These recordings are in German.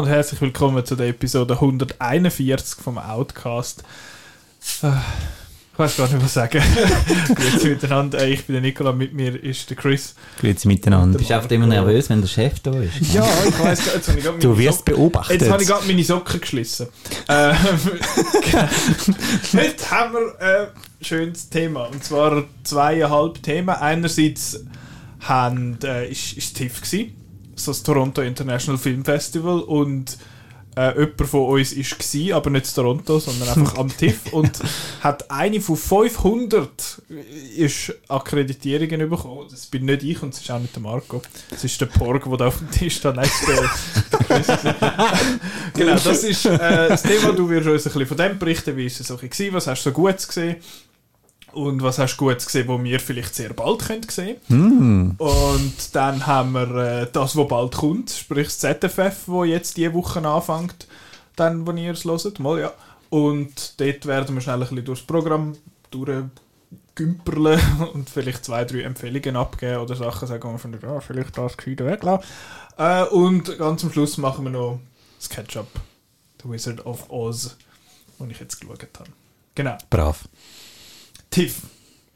Und herzlich willkommen zu der Episode 141 vom Outcast. Äh, Ich weiß gar nicht, was sagen. Grüezi miteinander. Äh, Ich bin der Nikola, mit mir ist der Chris. Grüezi miteinander. Bist du einfach immer nervös, wenn der Chef da ist? Ja, ich weiß Jetzt habe ich gerade Du wirst Socken- beobachtet. Jetzt habe ich gerade meine Socken geschlissen. Ähm, Heute haben wir ein schönes Thema. Und zwar zweieinhalb Themen. Einerseits haben, äh, ist, ist TIFF gewesen, so das Toronto International Film Festival. Und äh, jemand von uns ist gsi, aber nicht in Toronto, sondern einfach am TIFF. Und hat eine von 500 ist Akkreditierungen bekommen. Das bin nicht ich und es ist auch nicht der Marco. Das ist der Porg, der da auf dem Tisch steht. Nein, ist genau, das ist äh, das Thema. Du wirst uns ein bisschen von dem berichten, wie ist es so was hast du so Gutes gesehen und was hast du Gutes gesehen, wo wir vielleicht sehr bald können sehen Hm. Und dann haben wir äh, das, was bald kommt, sprich das ZFF, wo jetzt diese Woche anfängt, dann, wo ihr es hört, mal ja. Und dort werden wir schnell ein bisschen durchs Programm durchgümperlen und vielleicht zwei, drei Empfehlungen abgeben oder Sachen sagen, wo wir finden, ja, vielleicht das gescheiter weglassen. Äh, und ganz am Schluss machen wir noch das Ketchup, The Wizard of Oz, wo ich jetzt geschaut habe. Genau. Brav. Tiff,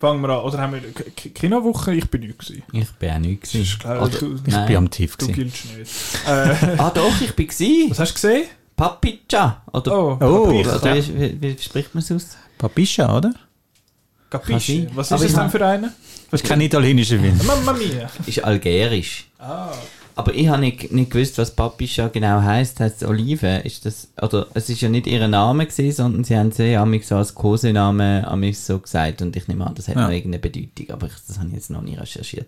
fangen wir an. Oder haben wir K- K- Kinowoche? Ich bin nicht gewesen. Ich bin auch nicht Das gewesen. ist klar, Oder- du, Ich Nein. bin am Tief du gewesen. giltst nicht. Äh, Ah doch, ich bin gewesen. was hast du gesehen? Papicha. Oder, Oh, Oh, oder wie, wie, wie spricht man es aus? Papischa, oder? Sein. Was ist es ich denn für einen? Das ist kein italienischer Film. Mamma mia. Ist algerisch. Ah, Aber ich habe nicht, nicht gewusst, was Papicha genau heisst. Heißt es Olive? Ist das, oder es ist ja nicht ihr Name gewesen, sondern sie haben sie amig so als Kosenamen amig so gesagt und ich nehme an, das hat Ja. noch irgendeine Bedeutung, aber ich, das habe ich jetzt noch nie recherchiert.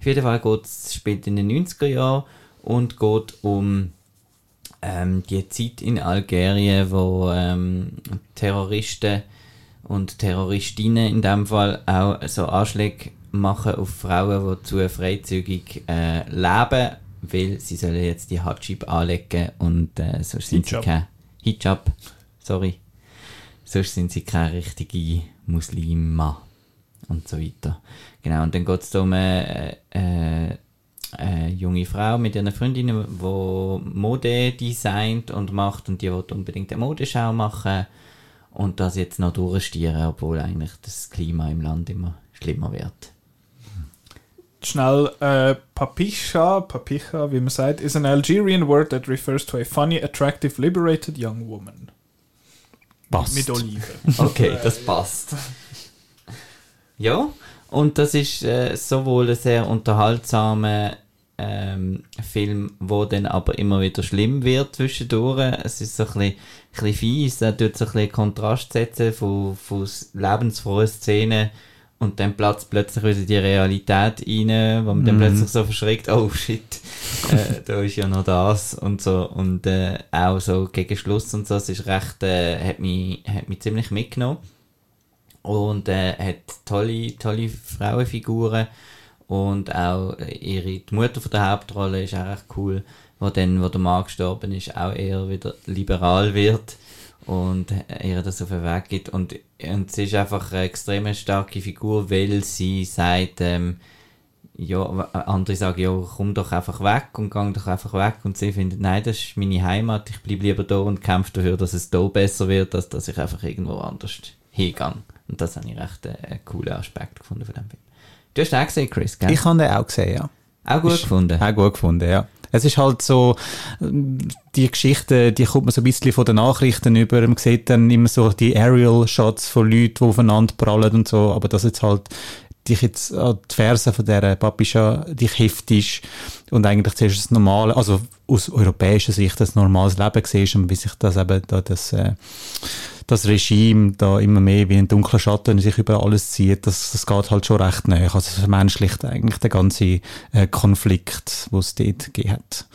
Auf jeden Fall geht es, spielt in den 90er Jahren und geht um ähm, die Zeit in Algerien, wo ähm, Terroristen und Terroristinnen in dem Fall auch so Anschläge machen auf Frauen, die zu freizügig äh, leben, weil sie sollen jetzt die Hijab anlegen und äh, sonst sind Hijab. sie kein Hijab, sorry, sonst sind sie keine richtige Muslima und so weiter. Genau, und dann geht es um eine, äh, eine junge Frau mit ihren Freundinnen, die Mode designt und macht und die will unbedingt eine Modeschau machen und das jetzt noch durchstieren, obwohl eigentlich das Klima im Land immer schlimmer wird. Schnell. Äh, Papisha, Papicha, wie man sagt, is an Algerian word that refers to a funny, attractive, liberated young woman. Passt. Mit Oliven. Okay, das passt. Ja, und das ist äh, sowohl ein sehr unterhaltsamer ähm, Film, wo dann aber immer wieder schlimm wird zwischendurch. Es ist so ein bisschen, ein bisschen fies, er tut so ein bisschen Kontrast setzen von, von lebensfrohen Szenen und dann platzt plötzlich wieder die Realität rein, wo man dann Mhm. plötzlich so verschreckt, oh shit, äh, da ist ja noch das und so. Und äh, auch so gegen Schluss und so, es ist recht, äh, hat mich, hat mich ziemlich mitgenommen. Und äh, hat tolle, tolle Frauenfiguren und auch ihre, die Mutter von der Hauptrolle ist auch recht cool, wo dann, wo der Mann gestorben ist, auch eher wieder liberal wird und ihr das auf den Weg gibt und, und sie ist einfach eine extrem starke Figur, weil sie sagt, ähm, ja, andere sagen, ja, komm doch einfach weg und gang doch einfach weg. Und sie findet, nein, das ist meine Heimat, ich bleibe lieber da und kämpfe dafür, dass es da besser wird, als dass ich einfach irgendwo anders hingehe. Und das habe ich recht äh, einen coolen Aspekt gefunden von dem Film. Du hast den auch gesehen, Chris, gell? Ich habe den auch gesehen, ja. auch gut Ist- gefunden. Auch gut gefunden, ja. Es ist halt so, die Geschichte, die kommt man so ein bisschen von den Nachrichten über. Man sieht dann immer so die Aerial-Shots von Leuten, die aufeinander prallen und so. Aber das jetzt halt, dich jetzt an die Ferse von dieser Papischa dich heftest und eigentlich zuerst das normale, also aus europäischer Sicht das normales Leben siehst und wie sich das eben da das, äh, das Regime da immer mehr wie ein dunkler Schatten sich über alles zieht, das, das geht halt schon recht näher. Also es vermenschlicht eigentlich den ganzen äh, Konflikt, den es dort gegeben hat.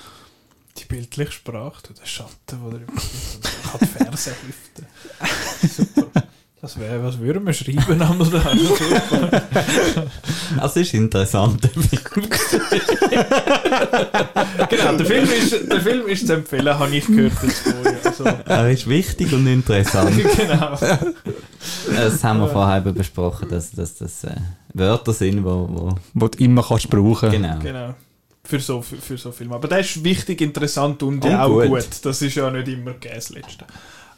Die bildliche Sprache, der Schatten, der. Ich kann die Ferse hüften. Super. Das wäre, was würden wir schreiben am? Das ist interessant. genau, der Film, ist, der Film ist zu empfehlen, habe ich gehört. Also, er ist wichtig und interessant. genau. Das haben wir vorher eben besprochen, dass, dass das äh, Wörter sind, wo, wo Wo du immer kannst brauchen. genau. genau. für so, für, für so Filme. Aber der ist wichtig, interessant und, Und auch gut. gut. Das ist ja nicht immer das Letzte.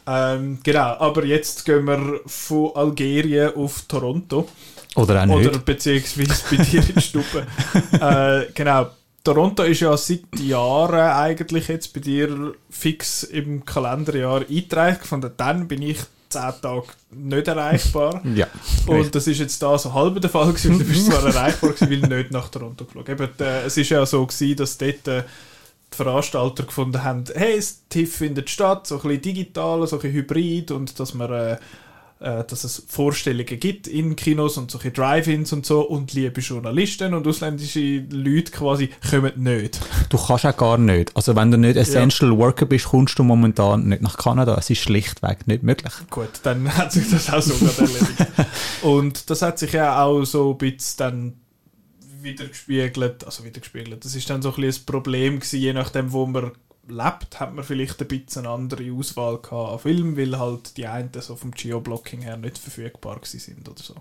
Ähm, genau, aber jetzt gehen wir von Algerien auf Toronto. Oder auch nicht. Oder beziehungsweise bei dir in die Stube. äh, genau. Toronto ist ja seit Jahren eigentlich jetzt bei dir fix im Kalenderjahr eingetragen. Von dann bin ich zehn Tage nicht erreichbar. ja. Und das ist jetzt da so halb der Fall gewesen. Du bist zwar erreichbar gewesen, weil nicht nach Toronto geschaut Eben, äh, Es ist ja so gewesen, dass dort äh, die Veranstalter gefunden haben, hey, das TIFF findet statt, so ein bisschen digital, so ein bisschen hybrid und dass man äh, äh, dass es Vorstellungen gibt in Kinos und solche Drive-Ins und so und liebe Journalisten und ausländische Leute quasi kommen nicht. Du kannst auch gar nicht. Also wenn du nicht Essential Worker bist, kommst du momentan nicht nach Kanada. Es ist schlichtweg nicht möglich. Gut, dann hat sich das auch so erledigt. Und das hat sich ja auch so ein bisschen dann wieder gespiegelt, also wieder gespiegelt. Das ist dann so ein bisschen ein Problem gewesen, je nachdem, wo man lebt, hat man vielleicht ein bisschen eine andere Auswahl gehabt an Filmen, weil halt die einen so vom Geoblocking her nicht verfügbar gewesen sind oder so.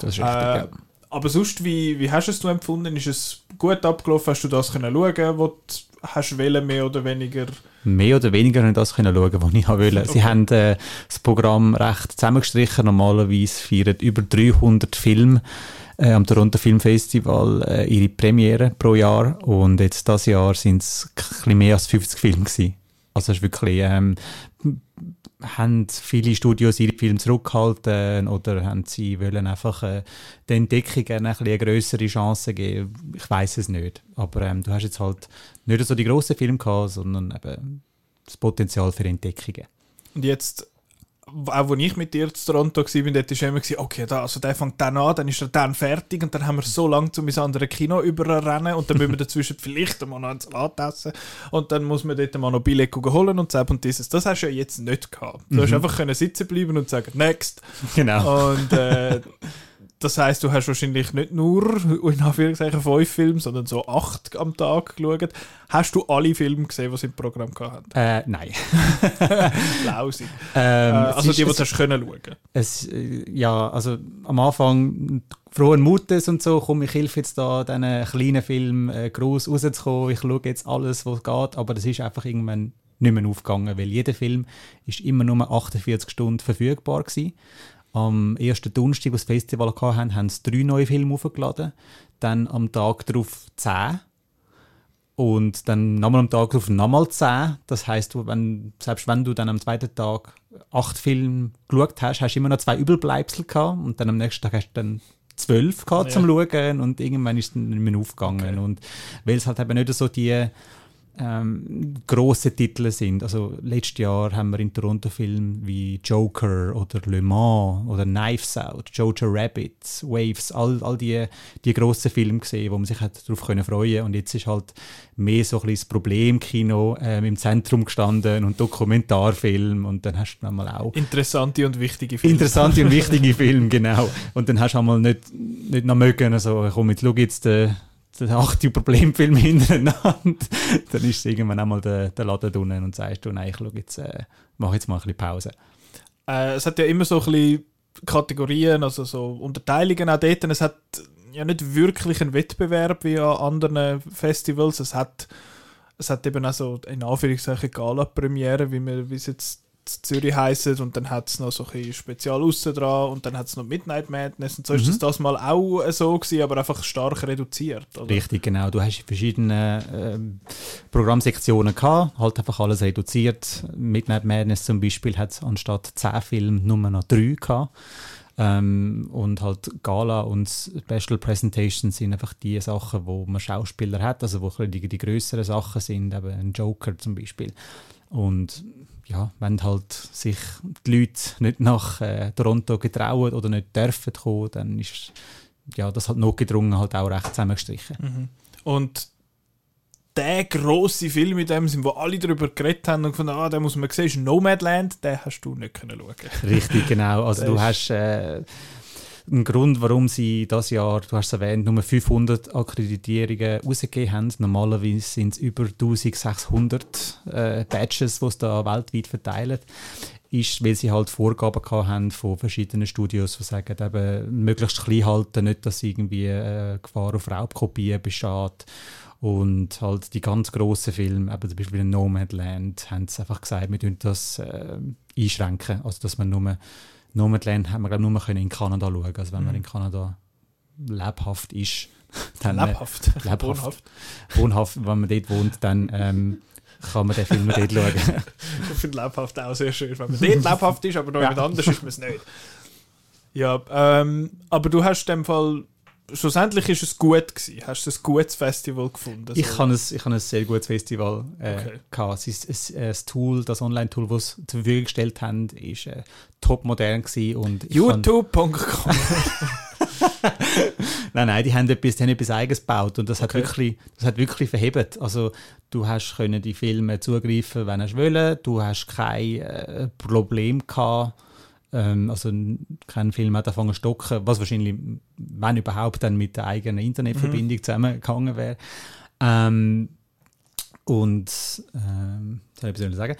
Das ist richtig, Äh, ja. Aber sonst, wie, wie hast du es empfunden? Ist es gut abgelaufen? Hast du das können schauen, was du hast wollen, mehr oder weniger? Mehr oder weniger nicht das können schauen, was ich wollte. Okay. Sie haben äh, das Programm recht zusammengestrichen. Normalerweise feiern über 300 Filme äh, am Toronto Film Festival äh, ihre Premiere pro Jahr. Und jetzt das Jahr sind es ein mehr als 50 Filme gewesen. Also es ist wirklich, ähm, haben viele Studios ihre Filme zurückgehalten oder haben sie wollen einfach äh, der Entdeckung eine grössere Chance geben? Ich weiß es nicht. Aber ähm, du hast jetzt halt nicht so die grossen Filme gehabt, sondern eben das Potenzial für Entdeckungen. Und jetzt, auch als ich mit dir zu Toronto war, dort war immer, gewesen, okay, da, also der fängt dann an, dann ist er dann fertig und dann haben wir so lange zu ins andere Kino überrennen und dann müssen wir dazwischen vielleicht mal noch einen Salat essen und dann muss man dort mal noch Billett holen und so und dieses. Das hast du ja jetzt nicht gehabt. Du hast einfach können sitzen bleiben und sagen, next. Genau. Und äh, das heißt, du hast wahrscheinlich nicht nur in Anführungszeichen fünf Filme, sondern so acht am Tag geschaut. Hast du alle Filme gesehen, die sie im Programm hatten? Äh, nein. Lausig. Ähm, Äh, also ist- die, die du hast können schauen. Es, ja, also am Anfang frohen Mutes und so, komm, ich helfe jetzt da diesen kleinen Film äh, groß rauszukommen, ich schaue jetzt alles, was geht, aber das ist einfach irgendwann nicht mehr aufgegangen, weil jeder Film ist immer nur 48 Stunden verfügbar gewesen. Am ersten Donnerstag, wo das Festival hatten, haben sie drei neue Filme aufgeladen, dann am Tag darauf zehn und dann nochmal am Tag darauf nochmal 10. Das heisst, wenn, selbst wenn du dann am zweiten Tag acht Filme geschaut hast, hast du immer noch zwei Übelbleibsel gehabt und dann am nächsten Tag hast du dann zwölf gehabt Ja. zum Schauen und irgendwann ist es dann nicht mehr aufgegangen. Okay. Und weil es halt eben nicht so die ähm, grosse Titel sind. Also letztes Jahr haben wir in Toronto Filme wie Joker oder Le Mans oder Knives Out, Jojo Rabbit, Waves, all, all die, die grossen Filme gesehen, wo man sich hat darauf können freuen Und jetzt ist halt mehr so ein bisschen das Problemkino ähm, im Zentrum gestanden und Dokumentarfilm und dann hast du dann mal auch Interessante und wichtige Filme. interessante und wichtige Filme, genau. Und dann hast du einmal nicht, nicht noch mögen, also komm, jetzt schau jetzt den, den achten Problemfilm hintereinander. dann ist irgendwann einmal der, der Laden drinnen und sagst du, nein, ich schau jetzt, äh, mach jetzt mal ein bisschen Pause. Äh, es hat ja immer so ein bisschen Kategorien, also so Unterteilungen auch dort. Es hat ja nicht wirklich einen Wettbewerb wie an anderen Festivals. Es hat, es hat eben auch so in Anführungszeichen Gala-Premiere, wie, wir- wie es jetzt Zürich heisst. Und dann hat es noch so ein Spezial aussen dran und dann hat es noch Midnight Madness. Und so ist Mhm. das das mal auch so gewesen, aber einfach stark reduziert. Oder? Richtig, genau. Du hast verschiedene ähm, Programmsektionen gehabt, halt einfach alles reduziert. Midnight Madness zum Beispiel hat anstatt 10 Filme nur noch 3 gehabt. Ähm, und halt Gala und Special Presentations sind einfach die Sachen, wo man Schauspieler hat, also wo die, die größeren Sachen sind, eben ein Joker zum Beispiel. Und ja, wenn halt sich die Leute nicht nach äh, Toronto getrauen oder nicht dürfen kommen, dann ist ja, das hat notgedrungen halt auch recht zusammengestrichen. Mhm. Und der grosse Film in dem Sinn, wo alle darüber geredet haben und gefunden, ah, den muss man sehen, ist Nomadland, den hast du nicht können schauen. Richtig, genau. Also du hast äh, einen Grund, warum sie das Jahr, du hast es erwähnt, nur 500 Akkreditierungen rausgegeben haben. Normalerweise sind es über 1600 äh, Badges, die es da weltweit verteilen. Ist, weil sie halt Vorgaben haben von verschiedenen Studios, die sagen, eben, möglichst klein halten, nicht, dass irgendwie äh, Gefahr auf Raubkopien besteht Und halt die ganz grossen Filme, eben zum Beispiel Nomadland, haben sie einfach gesagt, wir tun das äh, einschränken. Also, dass man nur, Nomadland haben wir, glaube nur können in Kanada schauen. Also, wenn Mhm. man in Kanada lebhaft ist, dann. äh, Lebhaft. lebhaft. Wohnhaft. wohnhaft, wenn man dort wohnt, dann ähm, kann man den Film dort schauen. Ich finde lebhaft auch sehr schön. Wenn man dort lebhaft ist, aber noch Ja. jemand anders ist man es nicht. Ja, ähm, aber du hast in dem Fall, schlussendlich ist es gut gewesen. Hast du ein gutes Festival gefunden? Ich So. habe ein, ich habe ein sehr gutes Festival äh, Okay. gehabt. Es ist, äh, das Tool, das Online-Tool, das sie zur Verfügung gestellt haben, ist äh, top modern gewesen und YouTube.com. Nein, nein, die haben etwas, die haben etwas Eigenes gebaut und das hat Okay. wirklich, das hat wirklich verhebt. Also du hast können die Filme zugreifen, wenn du wollen. Du hast kein äh, Problem gehabt. Ähm, also kein Film hat angefangen zu stocken, was wahrscheinlich, wenn überhaupt, dann mit der eigenen Internetverbindung zusammengegangen wäre. Ähm, und ähm, soll ich etwas sagen?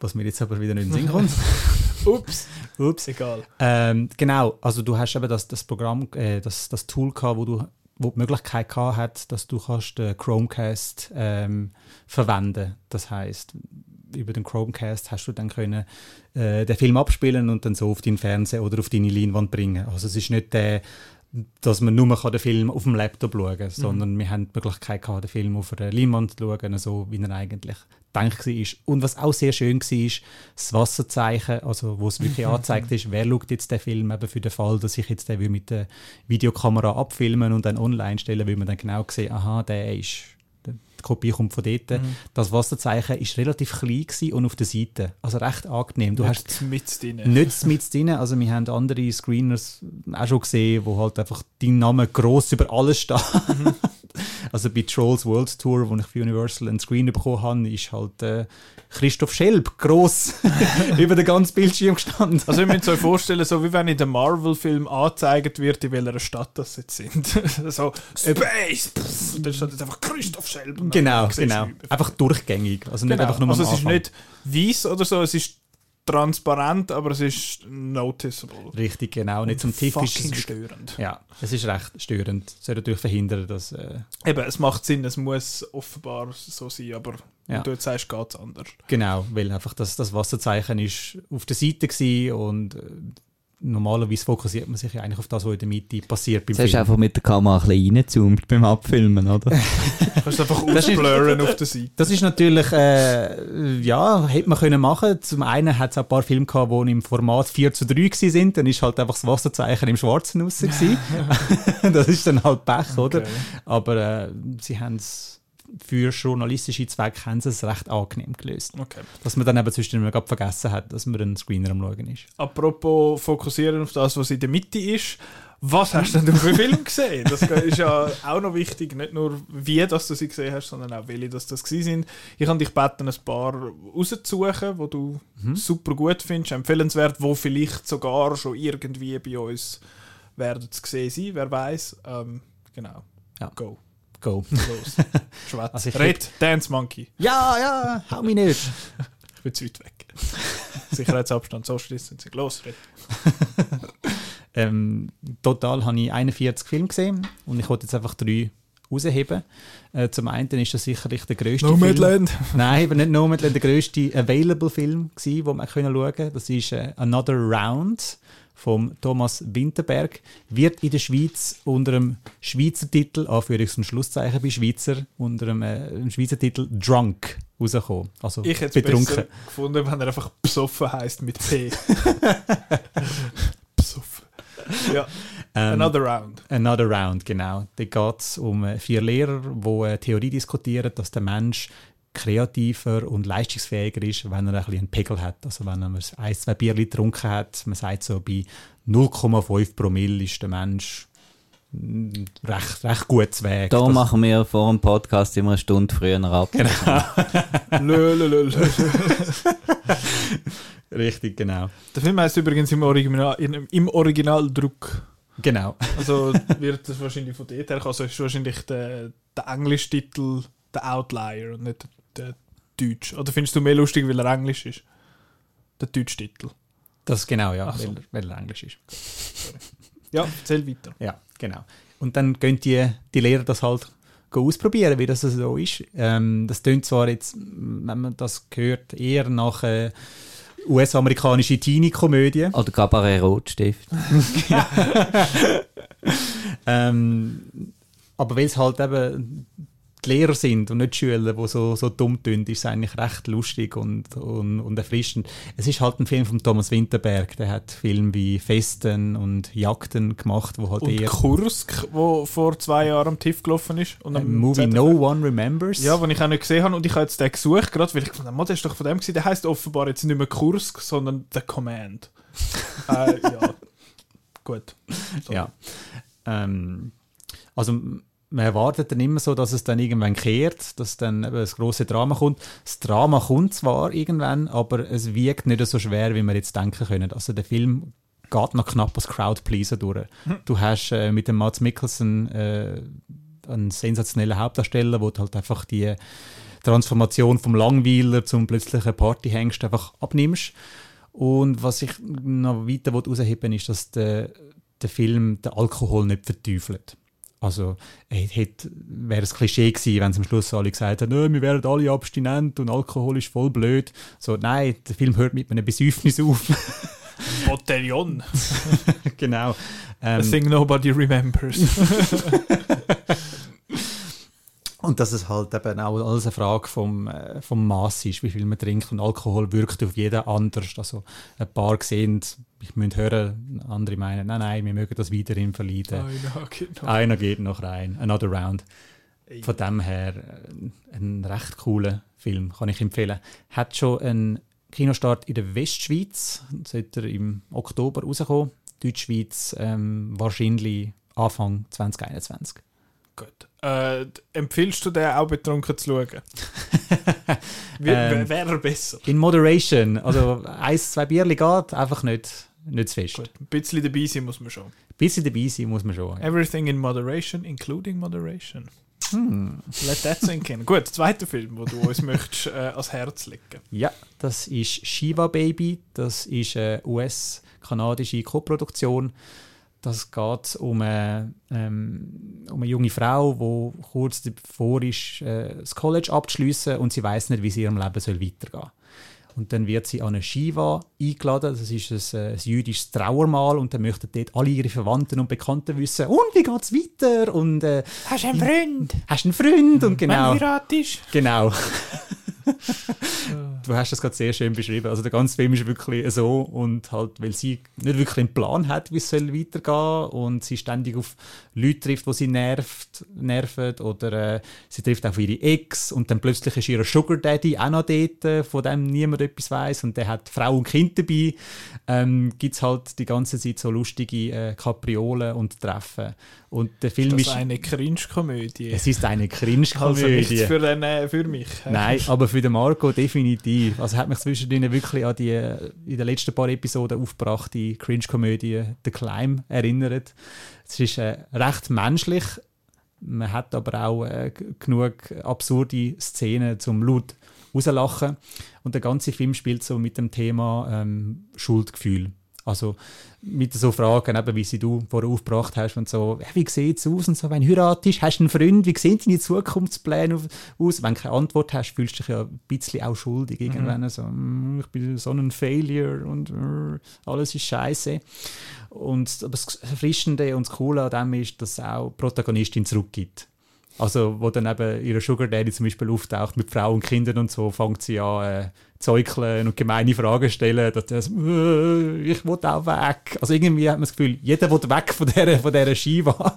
Was mir jetzt aber wieder nicht in den Sinn kommt. Ups, Ups. egal. Ähm, genau, also du hast eben das, das Programm, äh, das, das Tool gehabt, wo du wo die Möglichkeit gehabt hat, dass du kannst den Chromecast ähm, verwenden. Das heißt, über den Chromecast hast du dann können äh, den Film abspielen und dann so auf deinen Fernseher oder auf deine Leinwand bringen. Also es ist nicht der, dass man nur kann den Film auf dem Laptop schauen kann, sondern wir haben die Möglichkeit gehabt, den Film auf einer Leinwand zu schauen, so wie er eigentlich gedacht war. Und was auch sehr schön war, ist das Wasserzeichen, also wo es wirklich angezeigt ist, wer schaut jetzt den Film eben für den Fall, dass ich jetzt den mit der Videokamera abfilmen und dann online stellen, will man dann genau sehen, aha, der ist, die Kopie kommt von dort. Das Wasserzeichen ist relativ klein und auf der Seite, also recht angenehm. Du hast mit drin. nicht mit drin. Also wir haben andere Screeners auch schon gesehen, wo halt einfach dein Name gross über alles steht. also bei Trolls World Tour, wo ich für Universal einen Screen bekommen habe, ist halt äh, Christoph Schelb gross über den ganzen Bildschirm gestanden. Also ihr müsst euch vorstellen, so wie wenn in dem Marvel-Film angezeigt wird, in welcher Stadt das jetzt sind. so, Space! Pff, und dann steht jetzt einfach Christoph Schelb. Genau, genau. über- Einfach durchgängig. Also nicht Genau. einfach nur also es ist nicht weiß oder so, es ist transparent, aber es ist noticeable. Richtig, genau. Nicht zum Tief ist es, störend. Ja, es ist recht störend. Es soll natürlich verhindern, dass... Äh, Eben, es macht Sinn, es muss offenbar so sein, aber Ja. du jetzt sagst, geht es anders. Genau, weil einfach das, das Wasserzeichen ist auf der Seite gewesen und äh, normalerweise fokussiert man sich ja eigentlich auf das, was in der Mitte passiert beim Jetzt hast du einfach mit der Kamera ein bisschen reingezoomt beim Abfilmen, oder? Du kannst einfach Das ist- ausblurren auf der Seite. Das ist natürlich, äh, ja, hätte man können machen. Zum einen hat es ein paar Filme gehabt, die im Format 4 zu 3 gewesen sind, dann ist halt einfach das Wasserzeichen im Schwarzen raus das ist dann halt Pech, oder? Okay. Aber äh, sie haben es für journalistische Zwecke haben sie es recht angenehm gelöst. Okay. Dass man dann eben zwischendurch gerade vergessen hat, dass man einen Screener am Schauen ist. Apropos fokussieren auf das, was in der Mitte ist. Was hast denn du für Film gesehen? Das ist ja auch noch wichtig, nicht nur wie dass du sie gesehen hast, sondern auch welche dass das sind. Ich habe dich gebeten, ein paar rauszusuchen, wo du super gut findest, empfehlenswert, wo vielleicht sogar schon irgendwie bei uns werden zu sehen sein, wer weiß. Ähm, genau. Ja. Go. Go. Los. Schwätz. Also Red, Dance Monkey. ja, ja, hau mich nicht. Ich bin zu weit weg. Sicherheitsabstand, so schließen sie. Los, Red. Ähm, total habe ich 41 Filme gesehen und ich wollte jetzt einfach drei rausheben. Äh, zum einen ist das sicherlich der Film. Nomadland. Nein, aber nicht Nomadland, der grösste Available-Film gewesen, den man können schauen konnte. Das ist äh, Another Round von Thomas Winterberg. Wird in der Schweiz unter dem Schweizer Titel, Anführungs- und Schlusszeichen bei Schweizer, unter dem, äh, dem Schweizer Titel Drunk rausgekommen. Also Ich hätte es betrunken. besser gefunden, wenn er einfach besoffen heisst mit P. besoffen. Ja, Ähm, another round. Another Round, genau. Da geht es um äh, vier Lehrer, die eine Theorie diskutieren, dass der Mensch kreativer und leistungsfähiger ist, wenn er ein bisschen einen Pegel hat. Also wenn er ein, zwei Bier getrunken hat, man sagt so, bei 0,5 Promille ist der Mensch mm, recht, recht gut zu Weg. Da Das- machen wir vor dem Podcast immer eine Stunde früher ab. Lö, lö, lö, lö. Richtig, genau. Der Film heißt übrigens im, Original, in, im Originaldruck. Genau. Also wird das wahrscheinlich von dort her kommen. Also ist wahrscheinlich der, der englische Titel der Outlier und nicht der, Deutsch. Oder findest du mehr lustig, weil er Englisch ist? Der deutsche Titel. Das genau, ja, so. weil, weil er Englisch ist. Ja, erzähl weiter. Ja, genau. Und dann gehen die, die Lehrer das halt ausprobieren, wie das so ist. Ähm, das klingt zwar jetzt, wenn man das hört, eher nach äh, US-amerikanische Teenie-Komödie. Oder Cabaret Rotstift. ähm, aber weil es halt eben die Lehrer sind und nicht die Schüler, die so, so dumm tun, ist es eigentlich recht lustig und, und, und erfrischend. Es ist halt ein Film von Thomas Winterberg, der hat Filme wie Festen und Jagden gemacht, wo halt Und eher... Kursk, wo vor zwei Jahren am TIFF gelaufen ist. Und Ein am Movie ZDF. No One Remembers. Ja, den ich auch nicht gesehen habe und ich habe jetzt den gesucht, gerade weil ich gedacht habe, der ist doch von dem gewesen, der heisst offenbar jetzt nicht mehr Kursk, sondern The Command. äh, ja, gut. So. Ja. Ähm, also man erwartet dann immer so, dass es dann irgendwann kehrt, dass dann eben das große Drama kommt. Das Drama kommt zwar irgendwann, aber es wiegt nicht so schwer, wie wir jetzt denken können. Also der Film geht noch knapp als Crowdpleaser durch. Du hast äh, mit dem Mats Mikkelsen äh, einen sensationellen Hauptdarsteller, wo du halt einfach die Transformation vom Langweiler zum plötzlichen Partyhengst einfach abnimmst. Und was ich noch weiter herausheben will, ist, dass der, der Film den Alkohol nicht verteufelt. Also, es wäre es Klischee gewesen, wenn sie am Schluss alle gesagt hätten, «Nö, wir wären alle abstinent und Alkohol ist voll blöd. So, nein, der Film hört mit einem Besäufnis auf. Botellon. genau. Ähm, thing nobody remembers. Und dass es halt eben auch alles eine Frage vom, äh, vom Maß ist, wie viel man trinkt. Und Alkohol wirkt auf jeden anders. Also ein paar sehen, ich müsste hören, andere meinen, nein, nein, wir mögen das weiterhin verleiden. Einer, genau. Einer geht noch rein, another round. Von dem her äh, ein recht cooler Film, kann ich empfehlen. Hat schon einen Kinostart in der Westschweiz, sollte er im Oktober rauskommen. Deutschschweiz ähm, wahrscheinlich Anfang 2021. Gut. Äh, empfiehlst du den auch betrunken zu schauen? Wie- Ähm, Wäre er besser? In Moderation, also eins, zwei Bierli geht, einfach nicht, nicht zu fest. Gut, ein bisschen dabei sein muss man schon. Ein bisschen dabei sein muss man schon. Ja. Everything in moderation, including moderation. Hm. Let that sink in. Gut, zweiter Film, wo du uns möchtest äh, ans Herz legen. Ja, das ist Shiva Baby. Das ist eine US-kanadische Koproduktion. Das geht um eine, ähm, um eine junge Frau, die kurz davor ist, äh, das College abzuschließen und sie weiß nicht, wie sie ihrem Leben soll weitergehen Und dann wird sie an eine Shiva eingeladen. Das ist ein, äh, ein jüdisches Trauermal und dann möchten dort alle ihre Verwandten und Bekannten wissen, und wie geht's weiter? Und äh, Hast du einen Freund? hast du einen Freund? Und genau. Wenn heiratest? Genau. du hast das gerade sehr schön beschrieben. Also der ganze Film ist wirklich so und halt, weil sie nicht wirklich einen Plan hat, wie es soll weitergehen und sie ständig auf Leute trifft, die sie nervt, nerven oder äh, sie trifft auch ihre Ex und dann plötzlich ist ihr Sugar Daddy auch noch dort, äh, von dem niemand etwas weiß und der hat Frau und Kind dabei. Ähm, Gibt es halt die ganze Zeit so lustige äh, Kapriolen und Treffen. Und der Film Das ist... ist eine Cringe-Komödie. es ist eine Also Cringe-Komödie. nichts für, den, äh, für mich. Nein, aber für den Marco definitiv. Also hat mich zwischendrin wirklich an die in den letzten paar Episoden aufgebrachte Cringe-Komödie The Climb erinnert. Es ist äh, recht menschlich. Man hat aber auch äh, genug absurde Szenen zum laut rauslachen. Und der ganze Film spielt so mit dem Thema ähm, Schuldgefühl. Also mit so Fragen, eben, wie sie du vorher aufgebracht hast und so, ja, wie sieht es aus und so, wenn du heiratest, hast du einen Freund, wie sehen deine Zukunftspläne aus? Wenn du keine Antwort hast, fühlst du dich ja ein bisschen auch schuldig irgendwann, so, «Mm, ich bin so ein Failure und äh, alles ist scheiße. Und aber das Erfrischende und das Coole an dem ist, dass es auch Protagonistin zurückgibt. Also, wo dann eben ihre Sugar Daddy zum Beispiel auftaucht mit Frau und Kindern und so, fängt sie an, äh, zeugeln und gemeine Fragen stellen, dass das, äh, ich will auch weg. Also irgendwie hat man das Gefühl, jeder will weg von dieser, von dieser Shiva.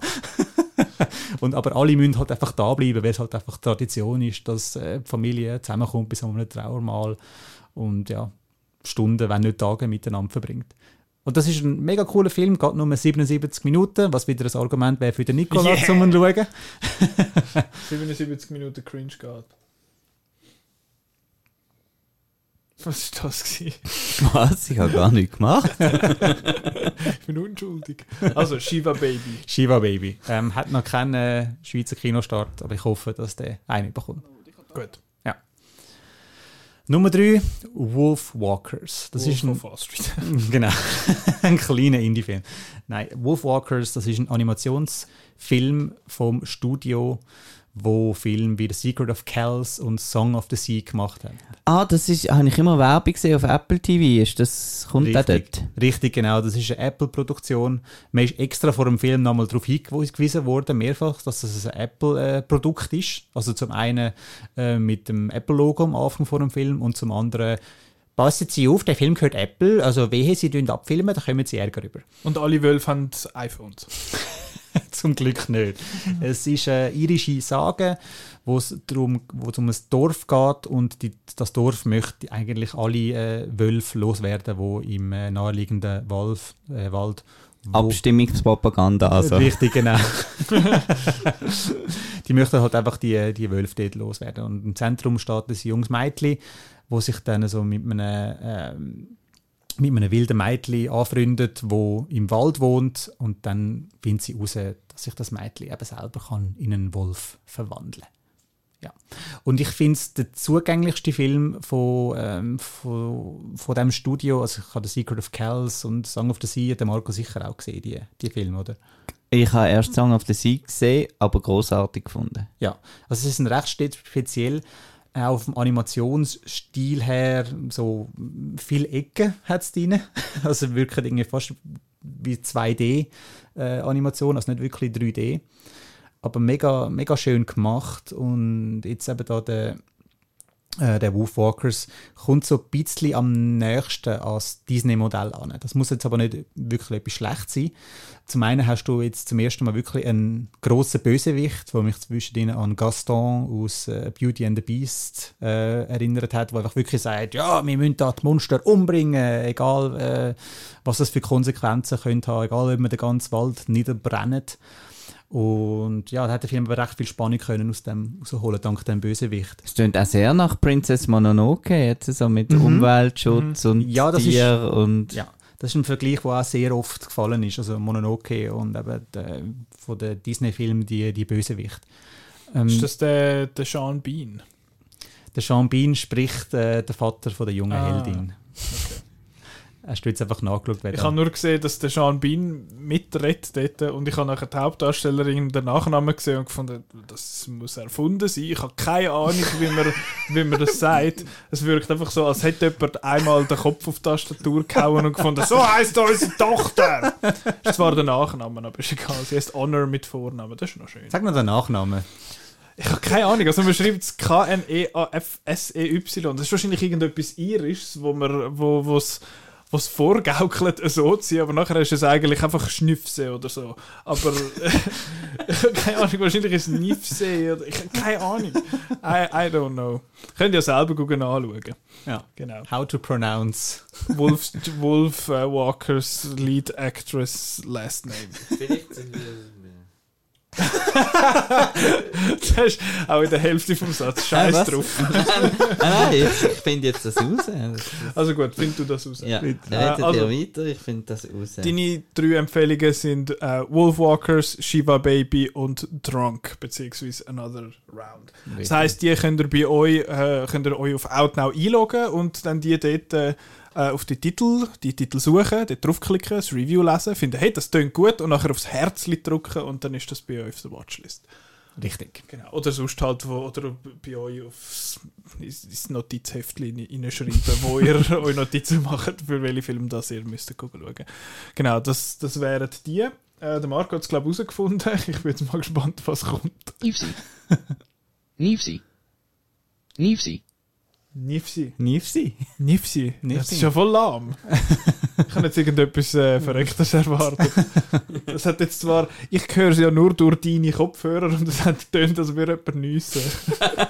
und aber alle müssen halt einfach da bleiben, weil es halt einfach Tradition ist, dass äh, die Familie zusammenkommt bei so einem Trauermal und ja, Stunden, wenn nicht Tage miteinander verbringt. Und das ist ein mega cooler Film, geht nur 77 Minuten, was wieder ein Argument wäre für den Nikola Yeah. zum Schauen. 77 Minuten Cringe geht. Was war das? Gewesen? Was? Ich habe gar nichts gemacht. Ich bin unschuldig. Also, Shiva Baby. Shiva Baby. Ähm, hat noch keinen äh, Schweizer Kinostart, aber ich hoffe, dass der einen bekommt. Gut. Nummer 3, Wolf Walkers. Das ist ein, Wall Street. genau, ein kleiner Indie-Film. Nein, Wolf Walkers, das ist ein Animationsfilm vom Studio, wo Filme wie The Secret of Kells und Song of the Sea gemacht haben. Ah, das ist, habe ich immer Werbung gesehen auf Apple TV. Ist das, kommt auch dort? Richtig, genau. Das ist eine Apple-Produktion. Man ist extra vor dem Film nochmal darauf hingewiesen worden, mehrfach, dass das ein Apple-Produkt ist. Also zum einen äh, mit dem Apple-Logo am Anfang vor dem Film und zum anderen Passen Sie auf, der Film gehört Apple, also wehe, Sie abfilmen, dann kommen Sie Ärger über. Und alle Wölfe haben iPhones. Zum Glück nicht. Es ist eine irische Sage, wo es darum, wo es um ein Dorf geht und die, das Dorf möchte eigentlich alle äh, Wölfe loswerden, die im äh, naheliegenden Wolf, äh, Wald Abstimmungspropaganda also. Richtig, genau. die möchten halt einfach die, die Wölfe dort loswerden. Und im Zentrum steht ein junges Mädchen, wo sich dann so mit einem, ähm, mit einem wilden Mädchen anfreundet, wo im Wald wohnt und dann findet sie heraus, dass sich das Mädchen eben selber kann in einen Wolf verwandeln ja. Und ich finde es der zugänglichste Film von, ähm, von, von dem Studio. Also ich habe The Secret of Kells und Song of the Sea, den Marco sicher auch gesehen, die, die Filme, oder? Ich habe erst Song of the Sea gesehen, aber großartig gefunden. Ja, also es ist ein recht speziell auch auf dem Animationsstil her so viele Ecken hat es drin. Also wirklich irgendwie fast wie 2D-Animation, äh, also nicht wirklich 3D. Aber mega, mega schön gemacht und jetzt eben da der äh, der Wolfwalkers kommt so ein bisschen am nächsten als Disney-Modell an. Das muss jetzt aber nicht wirklich etwas schlecht sein. Zum einen hast du jetzt zum ersten Mal wirklich einen grossen Bösewicht, der mich zwischen an Gaston aus äh, Beauty and the Beast äh, erinnert hat, der einfach wirklich sagt, ja, wir müssen da die Monster umbringen, egal äh, was das für Konsequenzen könnte haben, egal ob wir den ganzen Wald niederbrennen. Und ja, da hat der Film aber recht viel Spannung können aus dem rausholen, dank dem Bösewicht. Es klingt auch sehr nach Princess Mononoke, jetzt so mit mhm. Umweltschutz mhm. und ja, das Tier ist, und... Ja, das ist ein Vergleich, der auch sehr oft gefallen ist, also Mononoke und eben der, von den Disney-Filmen die, die Bösewicht. Ähm, ist das der, der Sean Bean? Der Sean Bean spricht äh, der Vater von der jungen ah, Heldin. Okay. Hast du jetzt einfach nachgeschaut? Ich habe nur gesehen, dass der Sean Bean mitredet dort und ich habe nachher die Hauptdarstellerin den Nachnamen gesehen und gefunden, das muss erfunden sein. Ich habe keine Ahnung, wie man, wie man das sagt. Es wirkt einfach so, als hätte jemand einmal den Kopf auf die Tastatur gehauen und gefunden, so heisst unsere Tochter. Das ist zwar der Nachname, aber ist egal. Sie heißt Honor mit Vornamen. Das ist noch schön. Sag mal den Nachnamen. Ich habe keine Ahnung. Also man schreibt es K-N-E-A-F-S-E-Y. Das ist wahrscheinlich irgendetwas Irisches, wo man, wo es was vorgaukelt, so zu sein, aber nachher ist es eigentlich einfach Schnüffse oder so. Aber keine Ahnung, wahrscheinlich ist es Nifse oder ich, keine Ahnung. I, I don't know. Könnt ihr ja selber gucken anschauen. Ja, genau. How to pronounce Wolf, Wolf uh, Walkers Lead Actress Last Name. Vielleicht das ist auch in der Hälfte vom Satz. Scheiß äh, drauf. nein, ich finde jetzt das raus. Also gut, find du das raus. Ja, redet äh, also, weiter, ich finde das raus. Deine drei Empfehlungen sind äh, Wolfwalkers, Shiva Baby und Drunk, beziehungsweise Another Round. Richtig. Das heisst, die könnt ihr bei euch, äh, könnt ihr euch auf Outnow einloggen und dann die dort äh, auf die Titel, die Titel suchen, dort draufklicken, das Review lesen, finden, hey, das klingt gut und nachher aufs Herz drücken und dann ist das bei euch auf der Watchlist. Richtig. Genau. Oder sonst halt, wo, oder bei euch aufs ins Notizheftchen hineinschreiben, wo ihr euch Notizen macht, für welche Film das ihr müsst schauen. Genau, das, das wären die. Äh, der Marco hat es, glaube ich, herausgefunden. Ich bin jetzt mal gespannt, was kommt. Nifsi. Nifsi. Nifsi. Nifsi. Nifsi? Nifsi. Nifsi. Das ist ja voll lahm. ich habe jetzt irgendetwas äh, Verrücktes erwartet. Das hat jetzt zwar, ich höre es ja nur durch deine Kopfhörer und es hat getönt, als würde jemand nüssen.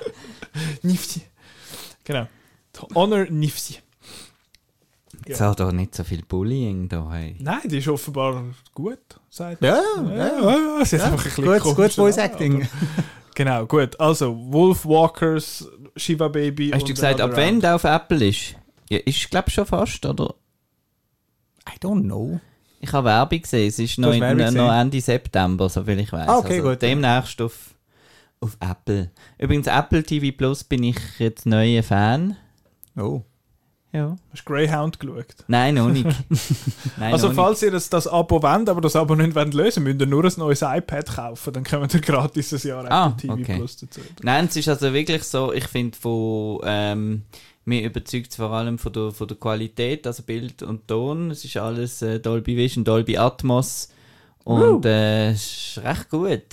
Nifsi. Genau. Honor Nifsi. Jetzt ja. hat doch nicht so viel Bullying da. Hey. Nein, die ist offenbar gut, sagt ja, ja, ja, ja. Es ist ja, einfach ein bisschen gut, gut Voice Acting. Genau, gut. Also, Wolf Walkers, Shiva Baby. Hast du gesagt, ab wann der auf Apple ist? Ja, ist, glaube ich, schon fast, oder? I don't know. Ich habe Werbung gesehen, es ist noch, in, noch Ende September, soviel ich weiß. Ah, okay, also gut. Demnächst auf, auf Apple. Übrigens, Apple TV Plus bin ich jetzt neuer Fan. Oh. Ja. Hast du Greyhound geschaut? Nein, noch nicht. Nein, also noch falls ihr das, das Abo wollt, aber das Abo nicht wollt lösen müsst ihr nur ein neues iPad kaufen, dann kommt ihr gratis ein Jahr Ah, Apple TV okay. Plus dazu. nicht. Nein, es ist also wirklich so, ich finde von, ähm, mir überzeugt es vor allem von der, von der Qualität, also Bild und Ton. Es ist alles äh, Dolby Vision, Dolby Atmos und äh, es ist recht gut.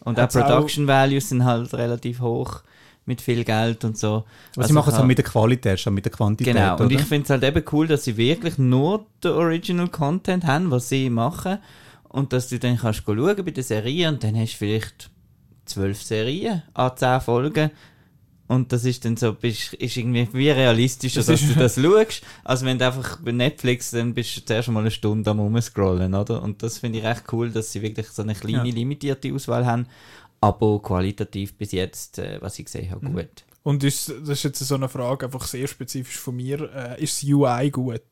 Und Hat's auch auch- Production Values sind halt relativ hoch mit viel Geld und so. Also, sie machen es auch mit der Qualität, statt mit der Quantität. Genau, und oder? ich finde es halt eben cool, dass sie wirklich nur den Original Content haben, was sie machen. Und dass du dann kannst schauen bei der Serie und dann hast du vielleicht zwölf Serien an zehn Folgen. Und das ist dann so, bist, ist irgendwie wie realistischer, Das dass du das schaust, als wenn du einfach bei Netflix, dann bist du zuerst mal eine Stunde am rumscrollen, oder? Und das finde ich recht cool, dass sie wirklich so eine kleine, Ja. limitierte Auswahl haben, aber qualitativ bis jetzt, äh, was ich gesehen habe, Mhm. gut. Und ist, das ist jetzt so eine Frage, einfach sehr spezifisch von mir. Äh, ist das UI gut?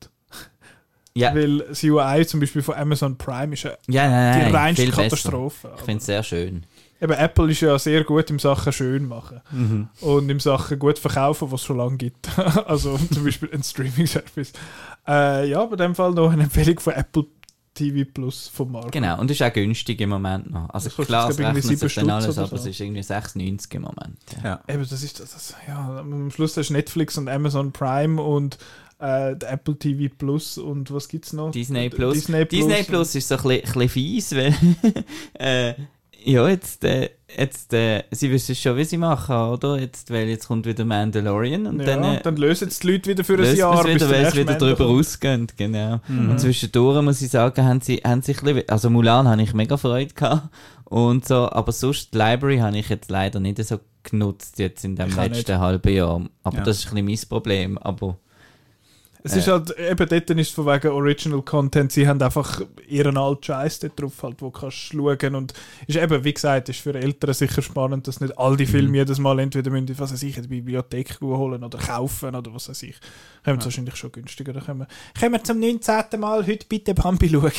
Ja, Weil das UI zum Beispiel von Amazon Prime ist eine, ja nein, die nein, reinste viel besser. Katastrophe. Ich finde es sehr schön. Eben, Apple ist ja sehr gut im Sachen schön machen. Mhm. Und im Sachen gut verkaufen, was es schon lange gibt. also zum Beispiel ein Streaming-Service. Äh, ja, bei dem Fall noch eine Empfehlung von Apple TV Plus vom Markt. Genau, und ist auch günstig im Moment noch. Also Das klar, es rechnet sich dann alles, Stutz aber es so. ist irgendwie 6,90 im Moment. Ja. Ja. Eben, das ist das, das, ja, am Schluss hast du Netflix und Amazon Prime und äh, der Apple TV Plus und was gibt's noch? Disney Plus. Disney Plus. Disney Plus ist so ein bisschen, ein bisschen fies, weil äh, ja, jetzt, äh, jetzt äh, sie wissen schon, wie sie machen, oder? Jetzt, weil jetzt kommt wieder Mandalorian und ja, dann, äh, dann lösen es die Leute wieder für ein Jahr, wieder, der weil sie nächste wieder drüber kommt. rausgehen, genau. Mhm. Und zwischendurch muss ich sagen, haben sie, haben sie ein bisschen, also Mulan habe ich mega Freude gehabt und so, aber sonst die Library habe ich jetzt leider nicht so genutzt jetzt in dem Ich letzten halben Jahr. Aber Ja. das ist ein bisschen mein Problem, aber Es ist halt, eben dort ist es von wegen Original Content, sie haben einfach ihren alten Scheiß dort drauf, halt, wo kannst schauen und ist eben, wie gesagt, ist für Eltern sicher spannend, dass nicht all die Filme Mhm. jedes Mal entweder müssen, was weiß ich, in die Bibliothek holen oder kaufen oder was weiß ich. Kommt wahrscheinlich schon günstiger. Da können wir, können wir zum 19. Mal heute bitte Bambi schauen.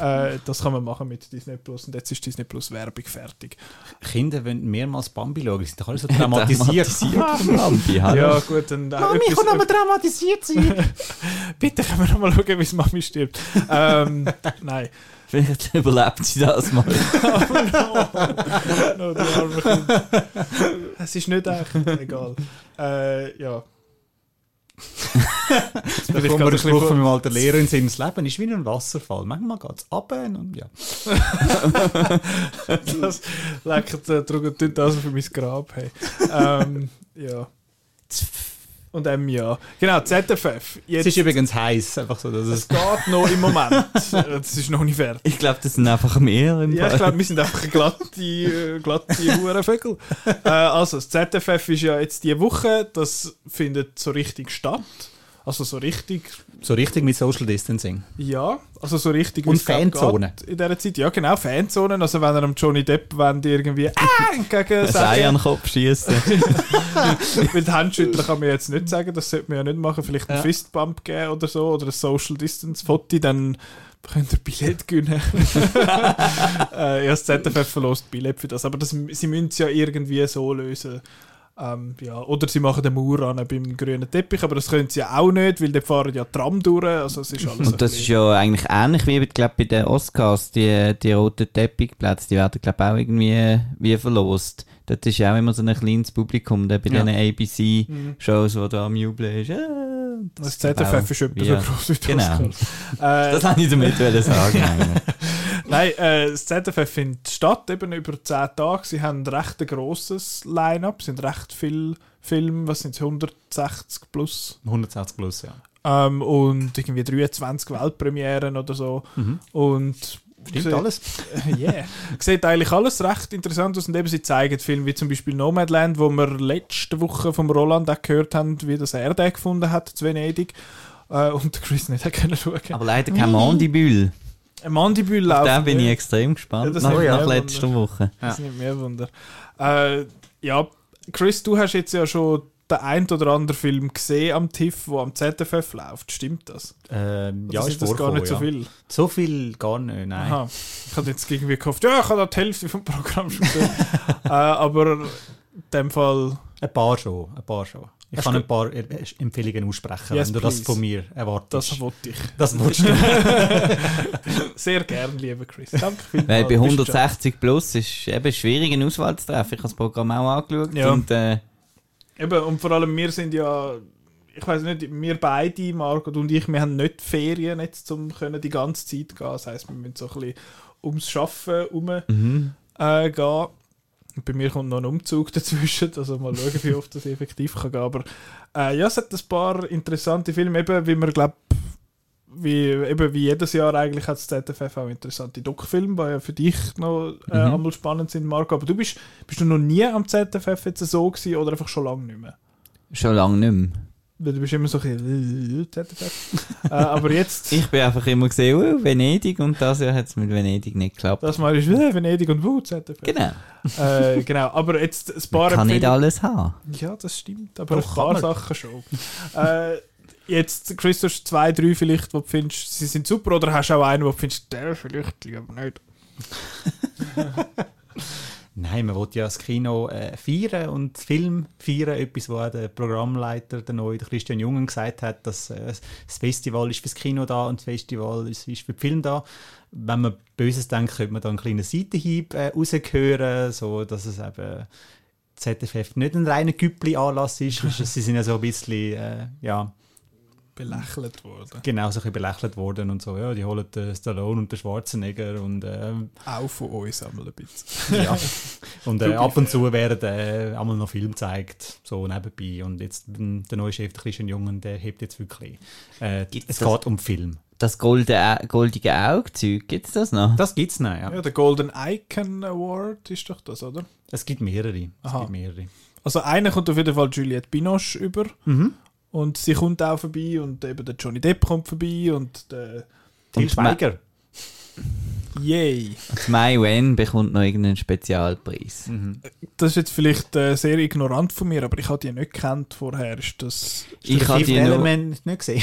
äh, das kann man machen mit Disney Plus und jetzt ist Disney Plus Werbung fertig. Kinder wollen mehrmals Bambi schauen, sind doch alle so traumatisiert. vom Lampi, hallo. Ja, gut, dann. Äh, etwas- traumatisiert sein. bitte können wir noch mal schauen, wie es Mami stirbt. ähm, nein. Vielleicht überlebt sie das mal. No, die arme Kind. Es ist nicht echt, egal. Äh, ja. Jetzt bin ich gerade der ein Spruch von meinem alten Lehrer ins Sinn, das Leben ist wie ein Wasserfall. Manchmal geht es runter und ja. das leckert äh, tut also für mein Grab. Hey. Ähm, ja. Und M ja. Genau, ZFF. Jetzt, Es ist übrigens heiß, einfach so, dass es es... geht noch im Moment. Es ist noch nicht fertig. Ich glaube, das sind einfach mehr im Ja, ich Fall. glaube, wir sind einfach glatte, äh, glatte Hurenvögel. äh, also, das ZFF ist ja jetzt die Woche, das findet so richtig statt. Also so richtig, So richtig mit Social Distancing. ja, also so richtig Und es glaub Fanzone. geht In dieser Zeit, ja genau, Fanzonen. Also wenn er am Johnny Depp wollt, irgendwie äh, entgegen Ei an den Kopf schießen. mit Handschütteln kann man jetzt nicht sagen, das sollte man ja nicht machen. Vielleicht einen Ja. Fistbump geben oder so, oder ein Social Distance Foto, dann könnt ihr Billett gewinnen. äh, ja, das ZFF verlost Billett für das, aber das, sie müssen es ja irgendwie so lösen. Ähm, ja, oder sie machen den Mauer an beim grünen Teppich, aber das können sie ja auch nicht, weil die fahren ja Tram durch, also es ist alles Und das ist ja eigentlich ähnlich wie glaub, bei den Oscars, die, die roten Teppichplätze, die werden glaube auch irgendwie wie verlost. Dort ist ja auch immer so ein kleines Publikum, da bei Ja. diesen ABC-Shows, wo da am Jubeln ist. Äh, Das glaub ZFF ist etwas wie- so groß wie die Genau. Oscars. Äh, Das wollte ich damit wollen sagen. Nein, äh, das ZFF findet statt, eben über 10 Tage. Sie haben ein recht grosses Line-Up, es sind recht viele Filme, was sind es, 160 plus. 160 plus, ja. Ähm, und irgendwie 23 Weltpremieren oder so. Mhm. Und Stimmt sieht- alles. Yeah. Sieht eigentlich alles recht interessant aus und eben sie zeigen Filme wie zum Beispiel Nomadland, wo wir letzte Woche vom Roland auch gehört haben, wie das er den gefunden hat, zu Venedig. Äh, und Chris nicht hat können schauen. Aber leider kein Mandibül. Ein Mandibül Auf läuft. den bin ich extrem gespannt. Ja, das nach, nach auch letzter Woche. Das nimmt mir Wunder. Äh, ja, Chris, du hast jetzt ja schon den ein oder anderen Film gesehen am TIFF, wo am ZFF läuft. Stimmt das? Ähm, ja, sind ist das gar nicht so ja. viel? So viel gar nicht, nein. Aha. Ich hatte jetzt irgendwie gehofft, ja, ich habe da die Hälfte vom Programm schon gesehen. äh, aber in dem Fall Ein paar schon, ein paar schon. Ich Hast kann ein paar äh, Empfehlungen aussprechen, Yes, wenn du das please. von mir erwartest. Das wollte ich. das willst du. Sehr gern, lieber Chris. Danke vielmals. Weil bei Bist du 160 plus ist eben schwierig, eine Auswahl zu treffen. Ich habe das Programm auch angeschaut Ja. und äh, Eben, und vor allem wir sind ja, ich weiß nicht, wir beide, Margot und ich, wir haben nicht Ferien jetzt, um können die ganze Zeit gehen. Das heisst, wir müssen so ein bisschen ums Schaffen herum mhm. äh, gehen. Bei mir kommt noch ein Umzug dazwischen, also mal schauen, wie oft das effektiv kann gehen. Aber äh, ja, es hat ein paar interessante Filme, eben wie man glaubt, wie, eben wie jedes Jahr eigentlich hat das ZFF auch interessante Doc-Filme, die ja für dich noch äh, Mhm. einmal spannend sind, Marco. Aber du bist, bist du noch nie am ZFF jetzt so gewesen oder einfach schon lange nicht mehr? schon lange nicht mehr. Weil du bist immer so ein bisschen äh, ZFF. äh, aber jetzt, Ich bin einfach immer gesehen, uh, Venedig und das Jahr hat es mit Venedig nicht geklappt. das Mal ist äh, Venedig und wo ZFF. Genau. Äh, genau, aber jetzt ein paar Man kann nicht alles haben. Ja, das stimmt, aber Doch, ein paar. Sachen schon. äh, jetzt, Chris, du hast zwei, drei vielleicht, wo du findest, sie sind super, oder hast du auch einen, wo du findest, der vielleicht lieber nicht. Nein, man will ja das Kino äh, feiern und den Film feiern. Etwas, auch der Programmleiter, der neue Christian Jungen, gesagt hat, dass äh, das Festival ist fürs Kino da und das Festival ist, ist für den Film da. Wenn man Böses denkt, könnte man da einen kleinen Seitenhieb äh, rausgehören, so dass es eben ZFF nicht ein reiner Güppli-Anlass ist. Sie sind ja so ein bisschen, äh, ja, Belächelt worden. genau so ein bisschen belächelt worden und so. Ja, die holen den Stallone und den Schwarzenegger und ähm, Auch von uns einmal ein bisschen. ja. Und äh, ab und zu werden äh, einmal noch Film gezeigt, so nebenbei. Und jetzt ähm, der neue Chef, der Christian Jungen, der hebt jetzt wirklich. Äh, es das? geht um Film. Das golde, goldige Auge-Zeug, gibt es das noch? Das gibt's noch, ja. Ja, der Golden Icon Award ist doch das, oder? Es gibt mehrere. Es Aha. gibt mehrere. Also einer kommt auf jeden Fall Juliette Binoche über Mhm. Und sie kommt auch vorbei und eben der Johnny Depp kommt vorbei und der Til Schweiger. Yay. Mai Wen bekommt noch irgendeinen Spezialpreis. Mhm. Das ist jetzt vielleicht äh, sehr ignorant von mir, aber ich habe die nicht gekannt vorher. Ist das, Ich habe die, nur- Element nicht gesehen.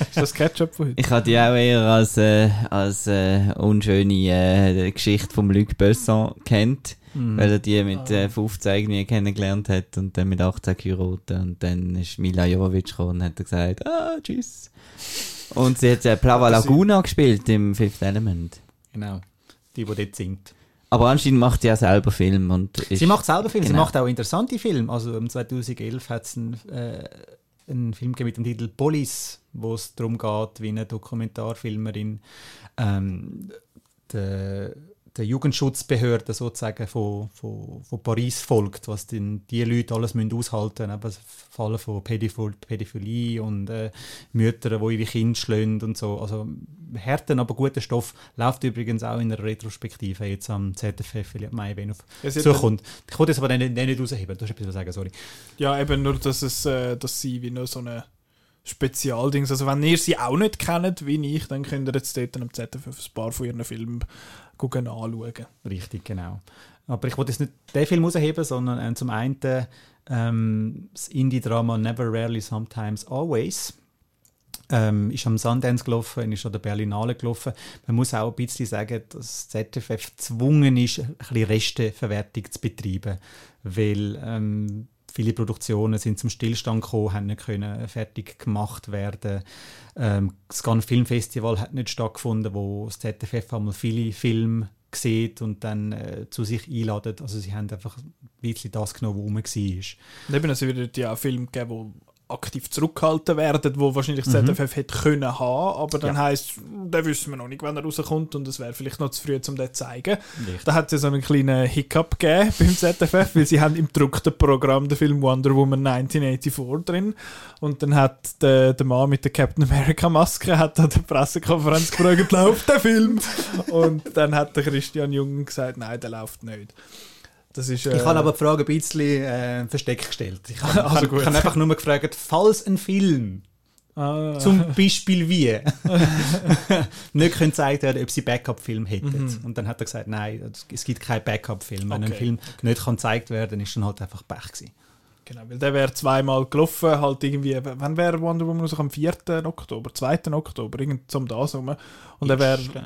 ist das Ketchup von heute? ich habe die auch eher als, äh, als äh, unschöne äh, Geschichte von Luc Besson kennt, Mhm. weil er die mit äh, 15 irgendwie kennengelernt hat und dann mit 18 geheiratet und dann ist Mila Jovovich gekommen und hat gesagt, ah, tschüss. Und sie hat äh, Plava sie- Laguna gespielt im Fifth Element. Genau. Die, die dort singt. Aber anscheinend macht sie ja selber Film und Sie macht selber Filme, sie Genau. macht auch interessante Filme. Also im 2011 hat es einen, äh, einen Film gegeben mit dem Titel Police, wo es darum geht, wie eine Dokumentarfilmerin ähm, der, der Jugendschutzbehörde sozusagen von, von, von Paris folgt, was denn die Leute alles müssen aushalten müssen. Eben Fälle von Pädophil Pädophilie und äh, Mütter, die ihre Kinder schlagen und so. Also harten, aber guter Stoff. Läuft übrigens auch in einer Retrospektive jetzt am ZFF, Mai, wenn auf Ja, zukommt. Ich wollte jetzt aber nicht, nicht rausheben. Du hast etwas zu sagen, sorry. Ja, eben nur, dass, es, äh, dass sie wie nur so eine Spezialdings. Also, wenn ihr sie auch nicht kennt, wie ich, dann könnt ihr jetzt dort am ZFF ein paar von ihren Filmen anschauen. Richtig, genau. Aber ich wollte jetzt nicht den Film rausheben, sondern äh, zum einen ähm, das Indie-Drama Never, Rarely, Sometimes, Always. Ähm, ist am Sundance gelaufen, ist an der Berlinale gelaufen. Man muss auch ein bisschen sagen, dass das ZFF gezwungen ist, ein bisschen Resteverwertung zu betreiben, weil ähm, viele Produktionen sind zum Stillstand gekommen, haben nicht können fertig gemacht werden. Ähm, das Cannes Filmfestival hat nicht stattgefunden, wo das ZFF einmal viele Filme sieht und dann äh, zu sich einladet. Also sie haben einfach ein das genommen, was rum war. Eben, es wird ja auch Filme geben, die aktiv zurückgehalten werden, wo wahrscheinlich das ZFF hätte können haben, aber dann Ja. heisst, da wissen wir noch nicht, wann er rauskommt und es wäre vielleicht noch zu früh, um den zu zeigen. Richtig. Da hat es ja so einen kleinen Hiccup gegeben beim ZFF, weil sie haben im gedruckten Programm den Film Wonder Woman 1984 drin und dann hat der, der Mann mit der Captain America Maske hat an der Pressekonferenz gefragt, läuft der Film? Und dann hat der Christian Jung gesagt, nein, der läuft nicht. Ist, äh, Ich habe aber die Frage ein bisschen äh, versteckt gestellt. Ich habe Also also ich habe einfach nur gefragt, falls ein Film ah, zum Beispiel wie nicht können gezeigt werden, ob sie Backup-Film hätten. Mhm. Und dann hat er gesagt, nein, es gibt keinen Backup-Film. Wenn ein Okay, Film nicht kann gezeigt werden, ist dann halt einfach Pech gewesen. Genau, weil der wäre zweimal gelaufen, halt irgendwie, wann wäre Wonder Woman raus? Am 4. Oktober, 2. Oktober, irgend um das rum. Und er wäre äh,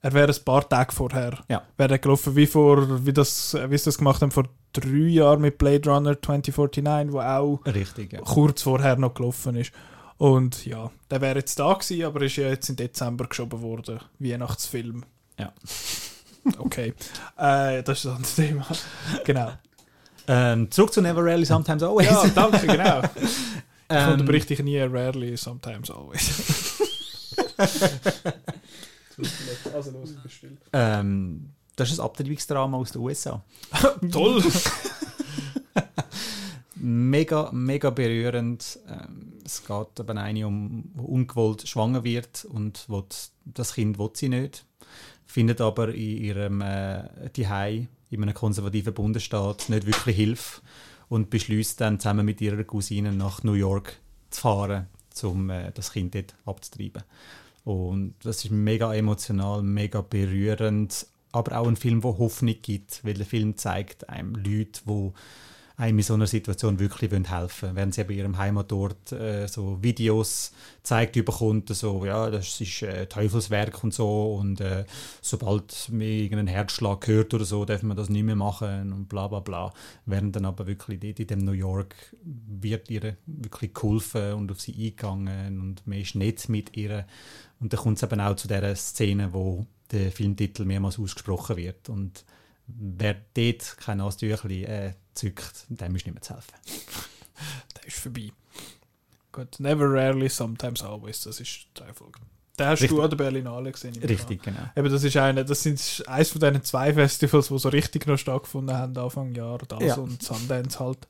Er wäre ein paar Tage vorher. Ja. Wäre er gelaufen, wie, vor, wie, das, wie sie das gemacht haben vor drei Jahren mit Blade Runner 2049, wo auch Richtig, ja. kurz vorher noch gelaufen ist. Und ja, der wäre jetzt da gewesen, aber ist ja jetzt im Dezember geschoben worden. Weihnachtsfilm. Ja. Okay. Äh, das ist ein anderes Thema. Genau. Ähm, zurück zu Never Rarely, Sometimes Always. Ja, danke, genau. Ich Ähm, unterbreche dich nie, rarely, sometimes always. Also los, ähm, das ist ein Abtreibungsdrama aus den USA. Toll! Mega, mega berührend. Ähm, es geht eben eine um, ungewollt schwanger wird und will, das Kind will sie nicht. Findet aber in ihrem äh, Zuhause, in einem konservativen Bundesstaat, nicht wirklich Hilfe und beschließt dann zusammen mit ihrer Cousine nach New York zu fahren, um äh, das Kind dort abzutreiben. Und das ist mega emotional, mega berührend, aber auch ein Film, der Hoffnung gibt, weil der Film zeigt einem Leute, die einem in so einer Situation wirklich helfen wollen. Während sie bei ihrem Heimatort äh, so Videos zeigt bekommt, so, ja, das ist äh, Teufelswerk und so und äh, sobald man irgendeinen Herzschlag hört oder so, darf man das nicht mehr machen und bla bla bla. Während dann aber wirklich dort in dem New York wird ihr wirklich geholfen und auf sie eingegangen und man ist nett mit ihr und dann kommt es eben auch zu dieser Szene, wo der Filmtitel mehrmals ausgesprochen wird und wer dort kein Nasentüchli äh, zückt, dem ist nicht mehr zu helfen. Der ist vorbei. Gut, never rarely, sometimes always. Das ist drei Folgen. Den hast Richtig. du an der Berlinale gesehen. Richtig, genau. Eben, das ist eine, das sind eins von diesen zwei Festivals, die so richtig noch stattgefunden haben, Anfang Jahr. Das Ja. und Sundance halt.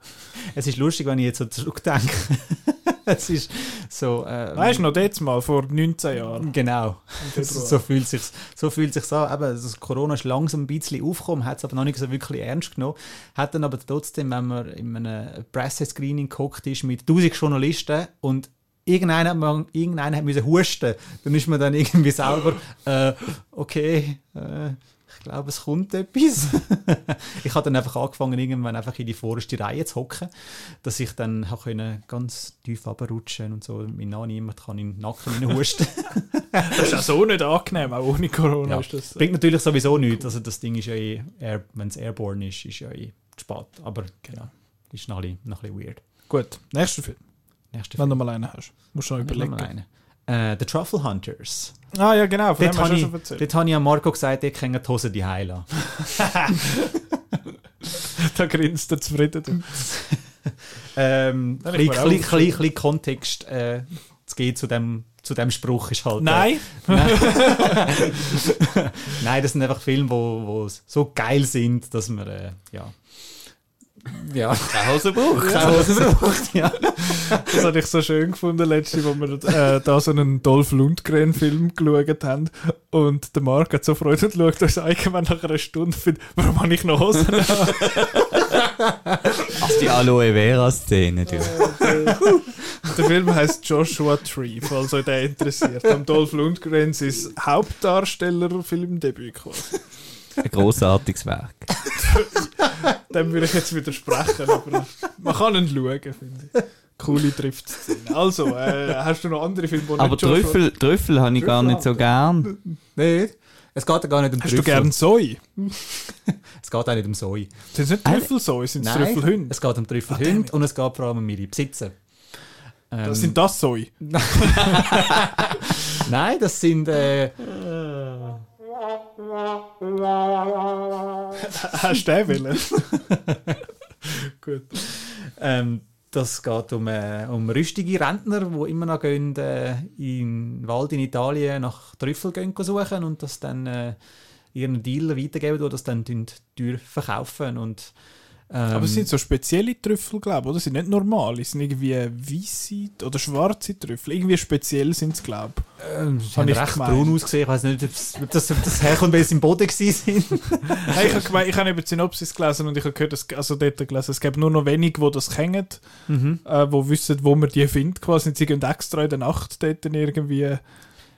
Es ist lustig, wenn ich jetzt so zurückdenke. es ist so... Äh, Weißt du noch, jetzt mal, vor 19 Jahren. Genau. So, fühlt sich so fühlt sich an. Eben, das Corona ist langsam ein bisschen aufgekommen, hat es aber noch nicht so wirklich ernst genommen. Hat dann aber trotzdem, wenn man in einem Pressescreening geguckt ist mit 1000 Journalisten und irgendeiner, hat mal- irgendeiner hat müssen husten, dann ist man dann irgendwie selber, äh, okay, äh, glaube, es kommt etwas. ich habe dann einfach angefangen, irgendwann einfach in die vorderste Reihe zu hocken, dass ich dann können ganz tief runterrutschen und so. Mein Name niemand kann in den Nacken husten. Das ist auch so nicht angenehm, auch ohne Corona Ja. ist das. Bringt natürlich sowieso nichts. Also das Ding ist ja eh, wenn es airborne ist, ist ja eh spät. Aber genau, ist noch ein bisschen, noch ein bisschen weird. Gut, nächster Film. Nächster Wenn du mal einen hast. Musst du noch Film. überlegen. Äh, The Truffle Hunters. Ah ja, genau, von Dort dem hast habe du ich, schon erzählt. dort habe ich an Marco gesagt, ich kann die Hose die heilen. Da grinst er zufrieden. ähm, ein bisschen, bisschen, Kontext äh, zu geben zu dem, zu dem Spruch ist halt... Äh, Nein, Nein, das sind einfach Filme, wo, wo so geil sind, dass man, äh, ja... Ja, Keine Hose braucht. keine Hose braucht, ja. das habe ich so schön gefunden, letzte, wo wir äh, da so einen Dolph Lundgren-Film geschaut haben. Und der Marc hat so Freude und schaut uns irgendwann nach einer Stunde und findet, warum habe ich noch Hosen? Also die Aloe Vera-Szene, du. Der Film heißt Joshua Tree, falls euch der interessiert. Am Dolph Lundgren sein Hauptdarsteller-Filmdebüt quasi. Ein grossartiges Werk. Dem würde ich jetzt widersprechen, aber man kann ihn schauen, finde ich. Coole Triftszene. Also, äh, hast du noch andere Filme, die Aber Trüffel, Trüffel habe ich gar nicht so gern. Nein, es geht ja gar nicht um Hast du gern Soy? Es geht auch nicht um Soy. Sind es nicht Trüffelsoy, sind es Nein, Trüffelhunde? es geht um Trüffelhunde und es geht vor allem um ihre Besitzer. Ähm, Das sind das Soy. Nein, das sind... Äh, Hast du den? Gut. ähm, das geht um, äh, um rüstige Rentner, die immer noch gehen, äh, in den Wald in Italien nach Trüffel gehen suchen und das dann äh, ihren Dealer weitergeben, die das dann teuer verkaufen. Und, ähm, Aber es sind so spezielle Trüffel, glaube ich, oder? Sie sind nicht normal. Es sind irgendwie weiße oder schwarze Trüffel. Irgendwie speziell sind es, glaube ich. ähm, sie hab haben ich recht gemeint. braun ausgesehen. Ich weiß nicht, ob das, ob das, herkommt, weil sie im Boden waren. Hey, ich habe gemeint, ich habe über die Synopsis gelesen und ich habe gehört, dass, also dort gelesen, es gibt nur noch wenige, die das kennen, mhm. äh, die wissen, wo man die findet quasi. Sie gehen extra in der Nacht dort irgendwie,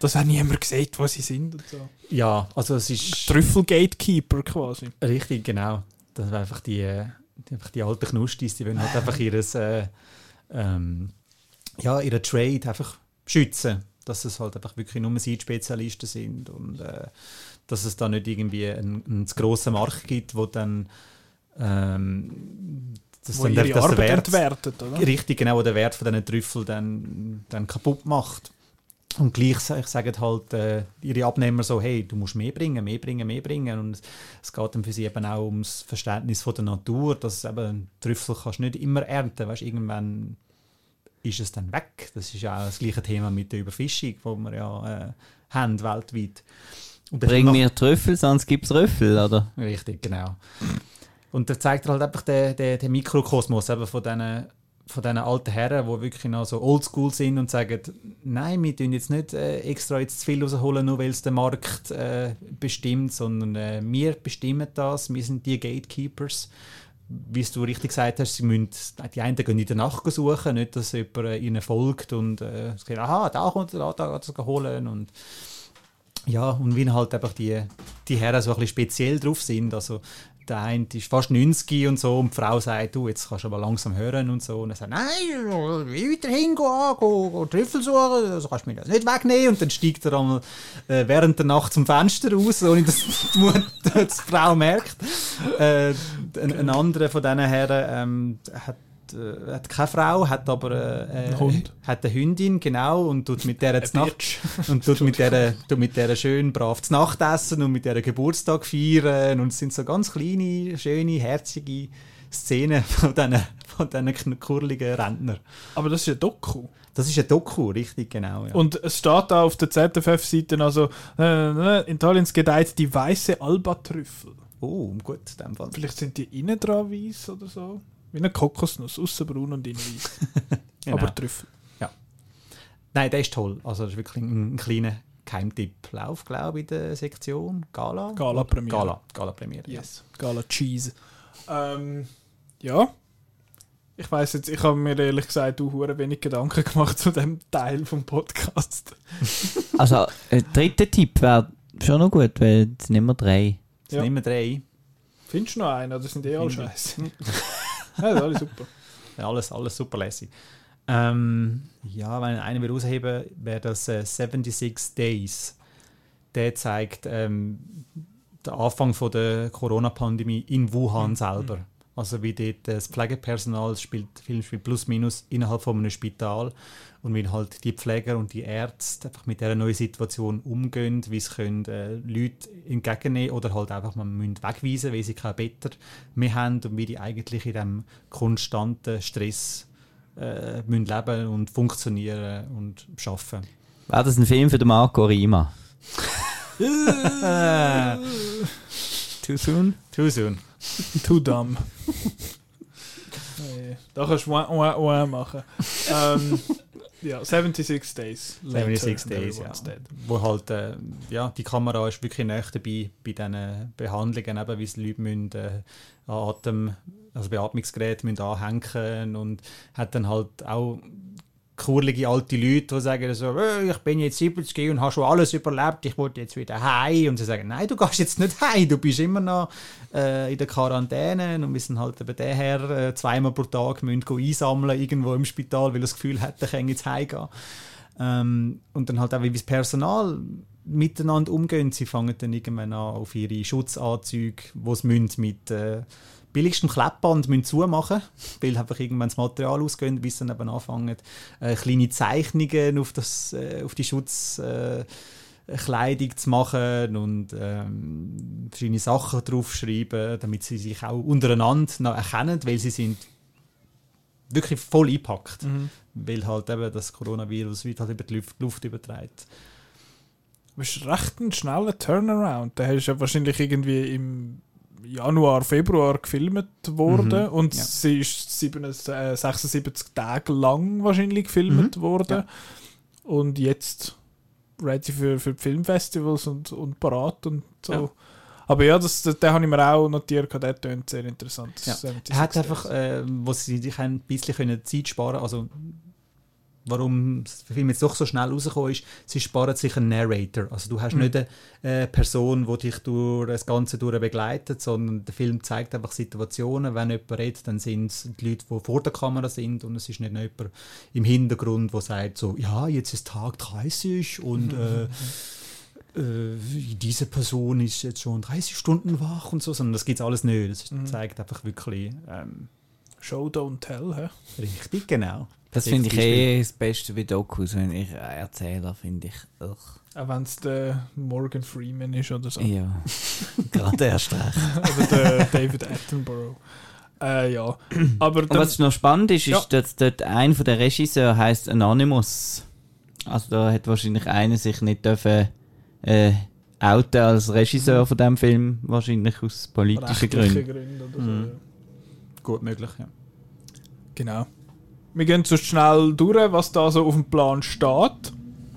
dass auch niemand sieht, wo sie sind und so. Ja, also es ist... Trüffel-Gatekeeper quasi. Richtig, genau. Das sind einfach die, äh, die, einfach die alten Knustis, die wollen halt einfach ihres, äh, ähm, ja, ihren Trade einfach schützen. Dass es halt einfach wirklich nur sie die Spezialisten sind und äh, dass es da nicht irgendwie einen, einen zu grossen Markt gibt, wo dann ähm, das Wo dann der, dass der Wert, entwertet, richtig genau, wo der Wert von diesen Trüffeln dann, dann kaputt macht. Und gleich sa- sagen halt äh, ihre Abnehmer so, hey, du musst mehr bringen, mehr bringen, mehr bringen. Und es geht dann für sie eben auch ums Verständnis von der Natur, dass eben Trüffel kannst du nicht immer ernten, weißt, irgendwann ist es dann weg. Das ist ja auch das gleiche Thema mit der Überfischung, wo wir ja äh, haben weltweit. Und Bring mir Trüffel, sonst gibt's Röffel, oder? Richtig, genau. Und da zeigt halt einfach den, den, den Mikrokosmos eben von diesen von diesen alten Herren, die wirklich noch so oldschool sind und sagen, nein, wir tun jetzt nicht äh, extra jetzt zu viel rausholen, nur weil es der Markt äh, bestimmt, sondern äh, wir bestimmen das, wir sind die Gatekeepers. Wie du richtig gesagt hast, sie müssen, die einen gehen in der Nacht suchen, nicht, dass jemand äh, ihnen folgt und äh, sagt, aha, da kommt er, da, da geht er holen und ja, und wie halt einfach die, die Herren so ein bisschen speziell drauf sind. Also der eine ist fast 90 und so und die Frau sagt, du, jetzt kannst du aber langsam hören und so. Und er sagt, nein, ich will weiterhin gehen, go, go Trüffel suchen, also kannst du mir das nicht wegnehmen. Und dann steigt er einmal äh, während der Nacht zum Fenster raus, ohne dass die, die Frau merkt. Äh, ein, ein anderer von diesen Herren ähm, hat äh, hat keine Frau, hat aber äh, äh, Hund. hat eine Hündin, genau, und tut mit der Nacht und tut mit der, tut mit der schön brav zu Nacht essen und mit der Geburtstag feiern und es sind so ganz kleine, schöne, herzige Szenen von diesen, von diesen kurligen Rentner. Aber das ist ein Doku. Das ist ein Doku, richtig, genau. Ja. Und es steht da auf der ZFF-Seite also, äh, in Italien gedeiht die weiße Albatrüffel. oh, gut, in dem Fall. Vielleicht sind die innen dran weiß oder so. Wie eine Kokosnuss, außen braun und innen weiß. Genau. Aber Trüffel. Nein, der ist toll. Also das ist wirklich ein, ein kleiner Geheimtipp. Lauf, glaube ich, in der Sektion Gala. Gala Premiere. Gala, Gala Premiere. Yes. Gala Cheese. Ähm, ja. Ich weiß jetzt, ich habe mir ehrlich gesagt auch hure wenig Gedanken gemacht zu dem Teil vom Podcast. Also, ein dritter Tipp wäre schon noch gut, weil jetzt nehmen wir drei. Jetzt Ja. nehmen wir drei. Findest du noch einen oder sind die alle scheiße? ja, das ist alles super. Ja, alles, alles super lässig. Ähm, ja, wenn ich einen will rausheben wäre das äh, 76 Days. Der zeigt ähm, den Anfang von der Corona-Pandemie in Wuhan selber. Also wie dort das Pflegepersonal spielt, Film spielt plus minus innerhalb von einem Spital und wie halt die Pfleger und die Ärzte einfach mit dieser neuen Situation umgehen, wie sie können, äh, Leute entgegennehmen oder halt einfach man müssen wegweisen, weil sie kein Better mehr haben und wie die eigentlich in diesem konstanten Stress äh, müssen leben und funktionieren und arbeiten. Wäre das ein Film für den Marco Rima? Too soon? Too soon. Too dumb. Nee, da kannst du wah, wah, machen. ähm, ja, 76 Days. later 76 and Days, ja. dead. Wo halt, äh, ja, die Kamera ist wirklich näher dabei bei diesen Behandlungen, eben, wie die Leute müssen, äh, Atem, also Beatmungsgeräte müssen anhängen und hat dann halt auch kurlige alte Leute, die sagen so, «Äh, ich bin jetzt 70 und habe schon alles überlebt, ich wollte jetzt wieder heim. Und sie sagen, nein, du gehst jetzt nicht heim, du bist immer noch äh, in der Quarantäne und sind halt eben daher äh, zweimal pro Tag müssen einsammeln irgendwo im Spital, weil das Gefühl hat, er kann jetzt heimgehen. Ähm, und dann halt auch, wie das Personal miteinander umgehen. Sie fangen dann irgendwann an, auf ihre Schutzanzüge, die sie müssen mit äh, billigstem Kleppband müssen zumachen weil einfach irgendwann das Material ausgeht, bis sie dann eben anfangen, äh, kleine Zeichnungen auf, das, äh, auf die Schutzkleidung äh, Kleidung zu machen und ähm, verschiedene Sachen draufschreiben, damit sie sich auch untereinander erkennen, weil sie sind wirklich voll eingepackt, weil halt eben das Coronavirus wird halt über die Luft, Luft überträgt. Ist recht ein schneller Turnaround. Der ist ja wahrscheinlich irgendwie im Januar, Februar gefilmt worden Mhm, und ja. sie ist 77, äh, 76 Tage lang wahrscheinlich gefilmt Mhm, worden. ja. Und jetzt ready für, für Filmfestivals und, und parat und so. Ja. Aber ja, das, das, den habe ich mir auch notiert, der tönt sehr interessant. Ja. 76 Er hat einfach, äh, wo sie sich ein bisschen können Zeit sparen können, also warum der Film jetzt doch so schnell rausgekommen ist, sie sparen sich einen Narrator. Also du hast Mhm. nicht eine äh, Person, die dich durch das Ganze durch begleitet, sondern der Film zeigt einfach Situationen. Wenn jemand redet, dann sind es die Leute, die vor der Kamera sind und es ist nicht jemand im Hintergrund, der sagt so, ja, jetzt ist Tag 30 und äh, äh, diese Person ist jetzt schon 30 Stunden wach und so, sondern das gibt es alles nicht. Das Mhm. zeigt einfach wirklich ähm, Show, don't tell, hä? richtig, genau. Das finde ich eh das Beste bei Dokus, wenn ich Erzähler finde ich. Ugh. Auch wenn es der Morgan Freeman ist oder so. Ja, gerade erst recht. oder der David Attenborough. Äh, ja. Aber Und was noch spannend ist, Ja. ist, dass dort einer von der Regisseur heißt Anonymous. Also da hat wahrscheinlich einer sich nicht dürfen äh, outen als Regisseur von dem Film, wahrscheinlich aus politischen rechtliche Gründen. Gründe oder so. Mhm. ja. Gut möglich, ja. Genau. Wir gehen so schnell durch, was da so auf dem Plan steht.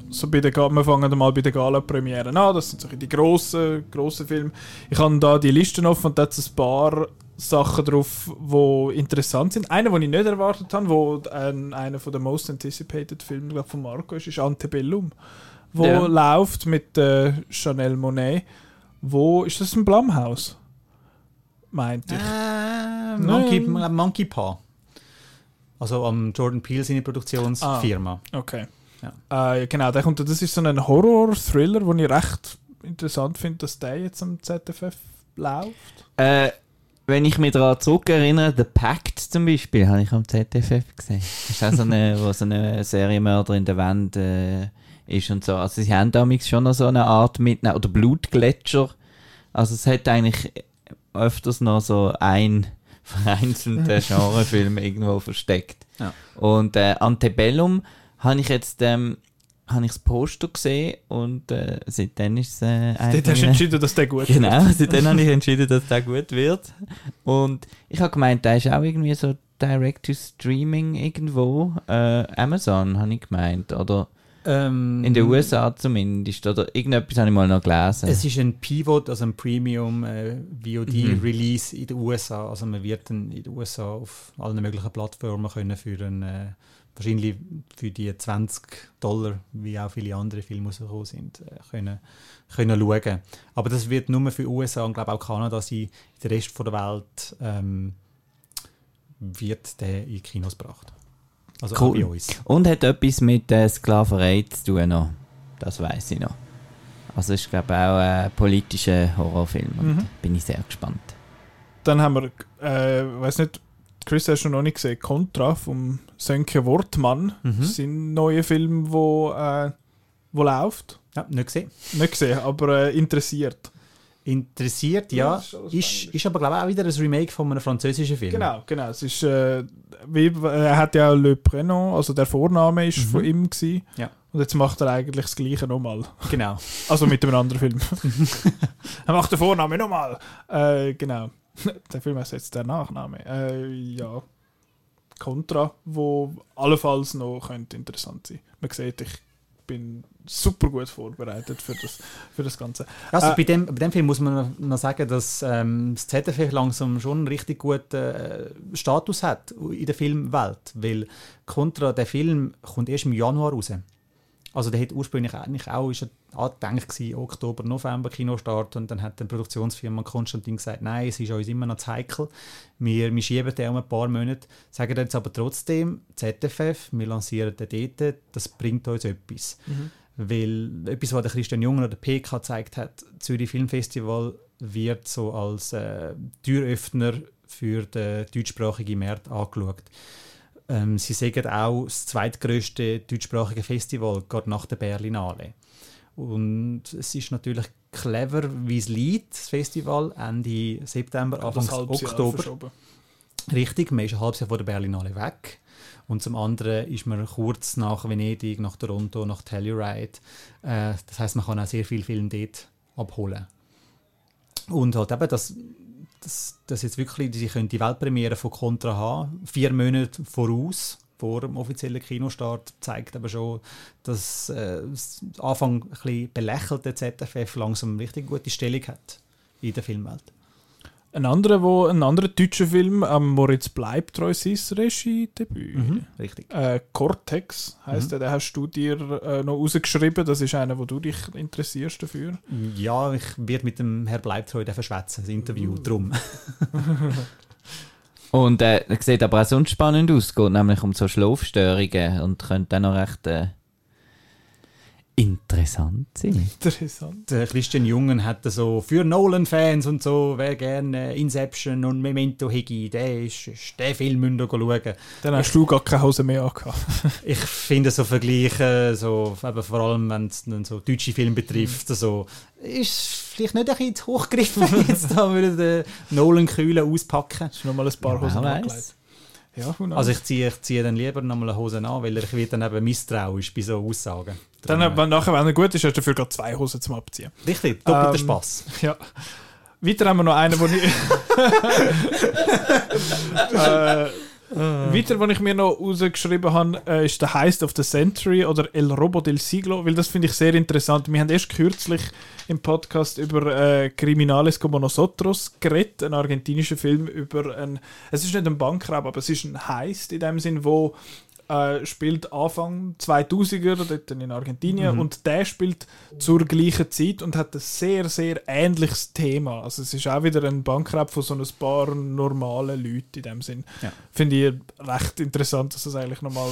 So bei der, wir fangen mal bei der Gala-Premiere an. Das sind so die grossen, grossen Filme. Ich habe da die Listen offen und da hat ein paar Sachen drauf, die interessant sind. Einer, den ich nicht erwartet habe, wo ein, einer von der most anticipated Filme glaub, von Marco ist, ist Antebellum. Wo Ja. läuft mit äh, Chanel Monet. Wo ist das ein Blumhaus? Meint ich. Äh, Monkey. Monkey Paw. Also am Jordan Peele seine Produktionsfirma. Okay. Ja. Äh, genau, der kommt, das ist so ein Horror-Thriller, den ich recht interessant finde, dass der jetzt am ZFF läuft. Äh, wenn ich mich daran zurückerinnere, The Pact zum Beispiel, habe ich am ZFF gesehen. Das ist auch so eine, wo so eine Serienmörder in der Wand äh, ist und so. Also sie haben damals schon noch so eine Art mitnehmen, oder Blutgletscher. Also es hat eigentlich öfters noch so ein vereinzelter Genrefilm irgendwo versteckt. Ja. Und äh, Antebellum habe ich jetzt ähm, habe ich das Poster gesehen und äh, seitdem ist es äh, Dort hast du entschieden, dass der gut Genau, seitdem habe ich entschieden, dass der gut wird. Und ich habe gemeint, der ist auch irgendwie so Direct-to-Streaming irgendwo. Äh, Amazon, habe ich gemeint. Oder Ähm, in den USA zumindest. Oder irgendetwas habe ich mal noch gelesen. Es ist ein Pivot, also ein Premium äh, Mhm. In den USA. Also man wird dann in den USA auf allen möglichen Plattformen können für einen, äh, wahrscheinlich für die 20 Dollar, wie auch viele andere Filme rausgekommen sind, äh, können, können schauen. Aber das wird nur für USA und glaube auch Kanada sein. In den Rest von der Welt ähm, wird der in Kinos gebracht. Also Cool. auch bei uns. Und hat etwas mit äh, Sklaverei zu tun noch. Das weiß ich noch. Also ist glaube ich auch ein politischer Horrorfilm. Und Mhm. bin ich sehr gespannt. Dann haben wir, äh, weiß nicht, Chris hast du noch nicht gesehen, Contra vom Sönke Wortmann. Mhm. Sein neuer Film, wo, äh, wo läuft. Ja, nicht gesehen. Nicht gesehen, aber äh, interessiert. Interessiert, Ja, ist Ist, ist aber, glaube ich, auch wieder ein Remake von einem französischen Film. Genau, genau. Es ist, äh, wie, er hat ja Le Prénom, also der Vorname ist Mhm. von ihm gewesen. Ja. Und jetzt macht er eigentlich das Gleiche nochmal. Genau. Also mit einem anderen Film. er macht den Vornamen nochmal. Äh, genau. Der Film heißt jetzt der Nachname. Äh, ja. Contra, wo allenfalls noch könnte interessant sein. Man sieht, ich bin super gut vorbereitet für das, für das Ganze. Also Äh, bei, dem, bei dem Film muss man noch- sagen, dass ähm, das ZDF langsam schon einen richtig guten äh, Status hat in der Filmwelt. Weil Contra, der Film, kommt erst im Januar raus. Also der hätte ursprünglich eigentlich auch ist angedenkt gewesen, Oktober, November Kinostart und dann hat die Produktionsfirma Konstantin gesagt, nein, es ist uns immer noch zu heikel. Wir, wir schieben den um ein paar Monate, sagen jetzt aber trotzdem, ZFF, wir lancieren den dort, das bringt uns etwas. Weil etwas, was der Christian Junger oder der PK gezeigt hat, Zürich Filmfestival wird so als äh, Türöffner für den deutschsprachigen Markt angeschaut. Ähm, sie sagen auch das zweitgrößte deutschsprachige Festival, gerade nach der Berlinale. Und es ist natürlich clever, wie es liegt, das Festival, Ende September, Anfang Das Oktober. Richtig, man ist ein halbes Jahr vor der Berlinale weg. Und zum anderen ist man kurz nach Venedig, nach Toronto, nach Telluride. Äh, das heißt, man kann auch sehr viel Film dort abholen. Und halt eben, dass das, das jetzt wirklich, sie können die Weltpremiere von Contra haben, vier Monate voraus, vor dem offiziellen Kinostart, zeigt aber schon, dass äh, Anfang ein belächelte ZFF langsam richtig gute Stellung hat in der Filmwelt. Ein anderer, wo, ein anderer deutscher Film, ähm, Moritz Bleibtreu, sein Regiedebüt. Richtig. Äh, Cortex heisst der, den hast du dir äh, noch rausgeschrieben. Das ist einer, wo du dich interessierst dafür. Ja, ich werde mit dem Herr Bleibtreu verschwätzen, das Interview, drum. Und äh, er sieht aber auch sonst spannend aus. Es geht nämlich um so Schlafstörungen und könnte dann noch recht äh, interessant sein. Interessant. Der Christian Jungen hat so für Nolan-Fans und so, wer gerne Inception und Memento Higgy, der ist, ist der Film müsst ihr schauen. Dann hast du gar keine Hose mehr angehabt. Ich finde so Vergleiche, so, eben vor allem wenn es dann so deutsche Filme betrifft, so, ist vielleicht nicht ein bisschen hochgegriffen, jetzt da würde der Nolan Kühlen auspacken. Hast du noch mal ein paar Ja, Hosen angelegt? Ja? Also ich ziehe ich ziehe dann lieber nochmal eine Hose an, weil ich werde dann eben misstrauisch bei so Aussagen. dann, wenn nachher, wenn er gut ist, hast du dafür gerade zwei Hosen zum Abziehen. äh, Richtig, doppelter Ähm, Spaß. Ja. Weiter haben wir noch einen, wo ich. äh, weiter, wo ich mir noch rausgeschrieben habe, äh, ist der Heist of the Century oder El Robo del Siglo, weil das finde ich sehr interessant. Wir haben erst kürzlich im Podcast über äh, Criminales como Nosotros geredet, einen argentinischen Film über ein. Es ist nicht ein Bankraub, aber es ist ein Heist in dem Sinn, wo äh, spielt Anfang 2000er dort in Argentinien und der spielt zur gleichen Zeit und hat ein sehr, sehr ähnliches Thema. Also es ist auch wieder ein Bankraub von so ein paar normalen Leuten in dem Sinn. Ja. Finde ich recht interessant, dass das eigentlich nochmal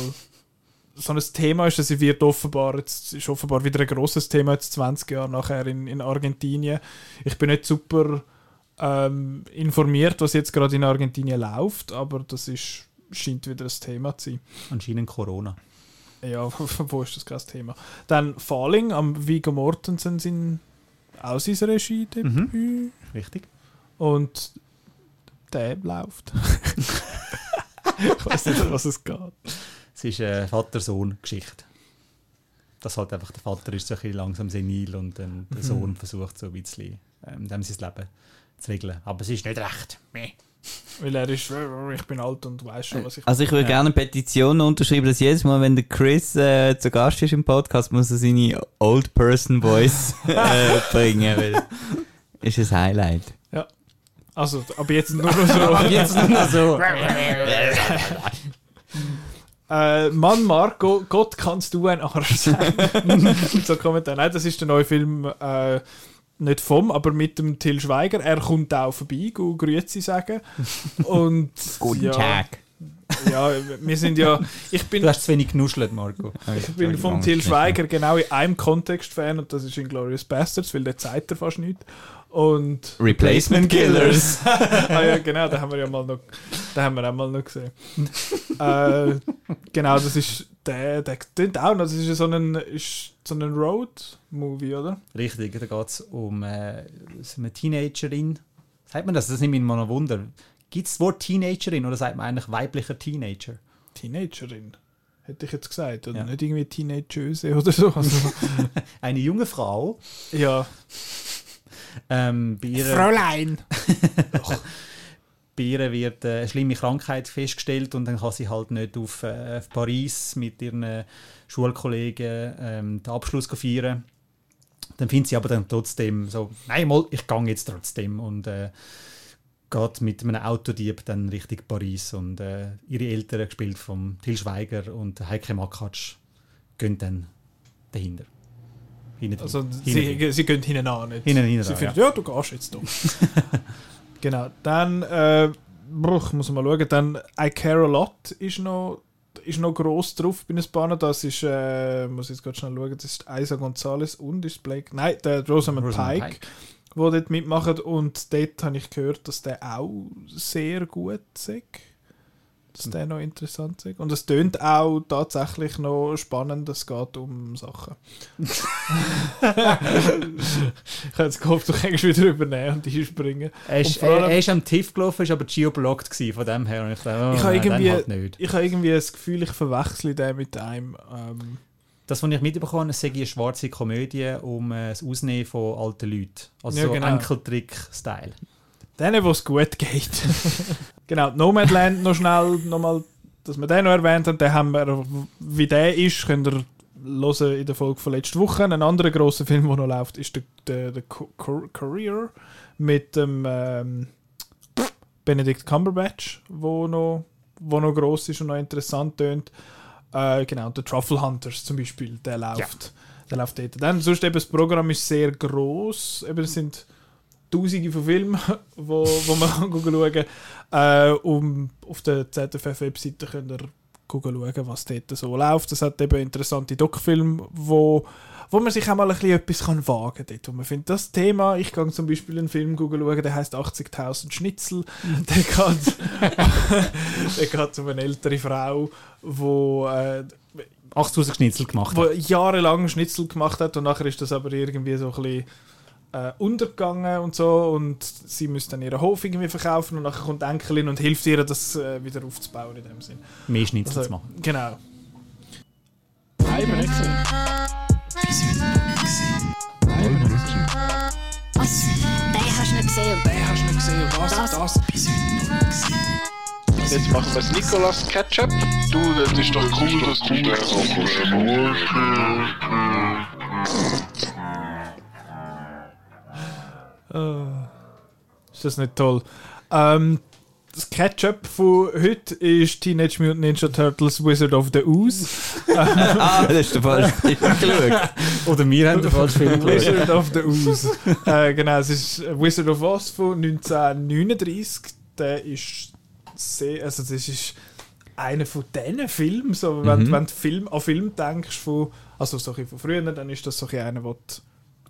so ein Thema ist, dass sie wird offenbar, jetzt ist offenbar wieder ein großes Thema jetzt 20 Jahre nachher in, in Argentinien. Ich bin nicht super ähm, informiert, was jetzt gerade in Argentinien läuft, aber das ist, scheint wieder ein Thema zu sein. Anscheinend Corona. Ja, wo ist das kein Thema? Dann Falling am Viggo Mortensen sind auch sein Regie-Debüt. Richtig. Und der läuft. ich weiß nicht, um was es geht. Es ist eine Vater-Sohn-Geschichte. Dass halt einfach der Vater ist so ein bisschen langsam senil und dann der Sohn versucht so ein bisschen ähm, dem sein Leben zu regeln. Aber es ist nicht recht. Meh. Weil er ist, ich bin alt und weiß schon, was ich. Also ich würde gerne eine Petition unterschreiben, dass jedes Mal, wenn der Chris äh, zu Gast ist im Podcast, muss er seine Old Person Voice äh, bringen, weil ist ein Highlight. Ja. Also, aber jetzt nur noch so. Jetzt nur so. Äh, Mann, Marco, Gott kannst du ein Arsch sein. so Kommentar. Nein, das ist der neue Film, äh, nicht vom, aber mit dem Till Schweiger. Er kommt auch vorbei, go Grüezi sagen. Und ja, ja, wir sind ja, ich bin, Du hast zu wenig genuschelt, Marco. ich bin vom Till Schweiger genau in einem Kontext Fan und das ist in Glorious Bastards, weil der zeigt er fast nicht. Und Replacement Killers. ah ja, genau, da haben wir ja mal noch, da haben wir auch mal noch gesehen. äh, genau, das ist der, der klingt auch noch, das ist ja so ein, ist so ein Road-Movie, oder? Richtig, da geht es um äh, so eine Teenagerin. Sagt man das? Das nimmt mich mal noch Wunder. Gibt es das Wort Teenagerin oder sagt man eigentlich weiblicher Teenager? Teenagerin, hätte ich jetzt gesagt, oder Ja. nicht irgendwie Teenageuse oder so. Also, Eine junge Frau. ja, Ähm, Fräulein! ihr wird äh, eine schlimme Krankheit festgestellt und dann kann sie halt nicht auf, äh, auf Paris mit ihren Schulkollegen ähm, den Abschluss feiern. Dann findet sie aber dann trotzdem so, nein, mal, ich gehe jetzt trotzdem und äh, geht mit einem Autodieb dann Richtung Paris und äh, ihre Eltern, gespielt von Til Schweiger und Heike Makatsch, gehen dann dahinter. Hinten- Also hinten- sie, sie gehen hinten an, nicht? Hinten- hinten sie finden, ja. du gehst jetzt doch. genau, dann, äh, bruch, muss man mal schauen, dann I Care A Lot ist noch, ist noch gross drauf bei den Spannen. Das ist, äh, muss ich jetzt gerade schnell schauen, das ist Isa Gonzalez und ist Blake, nein, der Rosamund, Rosamund Pike, Pike. wo dort mitmachen und dort habe ich gehört, dass der auch sehr gut ist. Dass der noch interessant ist. Und es tönt auch tatsächlich noch spannend, es geht um Sachen. ich habe jetzt gehofft, du kannst wieder übernehmen und einspringen. Er ist, Und er, er ist am TIFF gelaufen, ist aber geoblockt gewesen, von dem her. Und ich dachte, oh, Ich habe nein, dann irgendwie- halt nicht. Ich habe irgendwie das Gefühl, ich verwechsle den mit einem. Ähm, Das, was ich mitbekommen habe, sei eine schwarze Komödie um äh, das Ausnehmen von alten Leuten. Also Ja, so genau. Enkeltrick-Style. denen, wo es gut geht. genau, Nomadland noch schnell, nochmal, dass wir den noch erwähnt haben, den haben wir, wie der ist, könnt ihr hören in der Folge von letzter Woche. Ein anderer grosser Film, der noch läuft, ist der, der, der Career mit dem ähm, Benedict Cumberbatch, wo noch, wo noch gross ist und noch interessant tönt. Äh, genau, der Truffle Hunters zum Beispiel, der läuft. Der läuft dort. Dann, sonst eben, das Programm ist sehr gross. Eben, sind Tausende von Filmen, wo, wo man kann schauen kann. Äh, um, auf der ZFF-Webseite könnt ihr schauen, was dort so läuft. Es hat eben interessante Doc-Filme, wo, wo man sich auch mal ein bisschen etwas kann wagen kann. Wo man findet, das Thema, ich gehe zum Beispiel einen Film schauen, der heißt 80.000 Schnitzel. der geht, der geht um eine ältere Frau, wo... Äh, 8000 Schnitzel gemacht wo jahrelang Schnitzel gemacht hat und nachher ist das aber irgendwie so ein bisschen äh, untergegangen und so und sie müssen dann ihren Hof irgendwie verkaufen und nachher kommt Enkelin und hilft ihr, das äh, wieder aufzubauen in dem Sinn. Mehr Schnitzel Also, zu machen. Genau. Was? Den hast du nicht gesehen. Den hast du nicht gesehen, was? Das- das. Jetzt machen wir das Nicolas Ketchup. Du, das ist doch cool, dass du den Äh, ist das nicht toll? Ähm, das Ketchup von heute ist Teenage Mutant Ninja Turtles Wizard of the Ooze. ah, das ist der falsche Film geschaut. Oder wir haben den falschen Film geschaut. Wizard of the Ooze. äh, genau, es ist Wizard of Oz von 1939. Der ist sehr, also das ist einer von diesen Filmen, so, wenn, Mhm. wenn du Film, an Film denkst, von, also so ein bisschen von früher, dann ist das so ein bisschen einer, du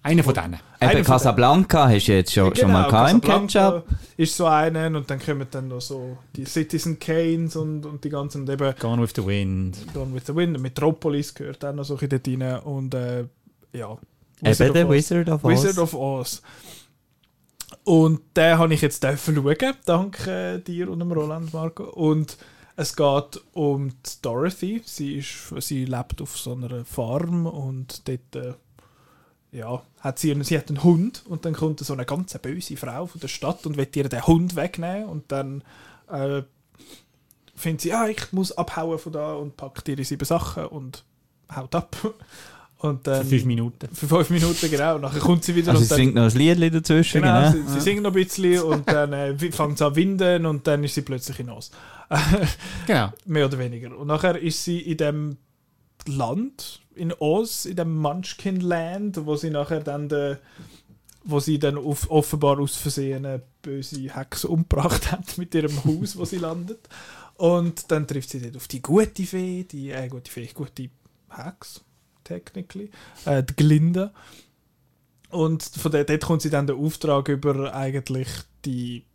Einer von denen. Einer Eben von Casablanca hast du jetzt schon, schon mal gehabt im Ketchup. ist so einen und dann kommen dann noch so die Citizen Kanes und, und die ganzen und eben Gone with the Wind. Gone with the Wind, Metropolis gehört auch noch so ein bisschen dort rein und äh, ja. Eben der. Wizard of Oz. Wizard of Oz. Und den habe ich jetzt dürfen schauen, dank äh, dir und dem Roland Marco. Und es geht um Dorothy. Sie, ist, sie lebt auf so einer Farm und dort äh, ja, hat sie, sie hat einen Hund und dann kommt so eine ganz böse Frau von der Stadt und will ihr den Hund wegnehmen und dann äh, findet sie, ah, ich muss abhauen von da und packt ihre sieben Sachen und haut ab. Und Für dann, fünf Minuten. für fünf Minuten, genau. Und Nachher kommt sie wieder Also und dann, singt noch ein Lied dazwischen, genau, genau. sie, sie singt noch ein bisschen und dann äh, fängt es an zu winden und dann ist sie plötzlich in Oz. Genau. Mehr oder weniger. Und nachher ist sie in dem Land, in Oz, in dem Munchkin-Land, wo sie nachher dann de, wo sie dann auf, offenbar aus Versehen eine böse Hexe umgebracht hat mit ihrem Haus, wo sie landet. Und dann trifft sie dort auf die gute Fee, die äh, gute Fee, gute Hexe, technically, äh, die Glinda. Und von der, dort kommt sie dann den Auftrag über eigentlich die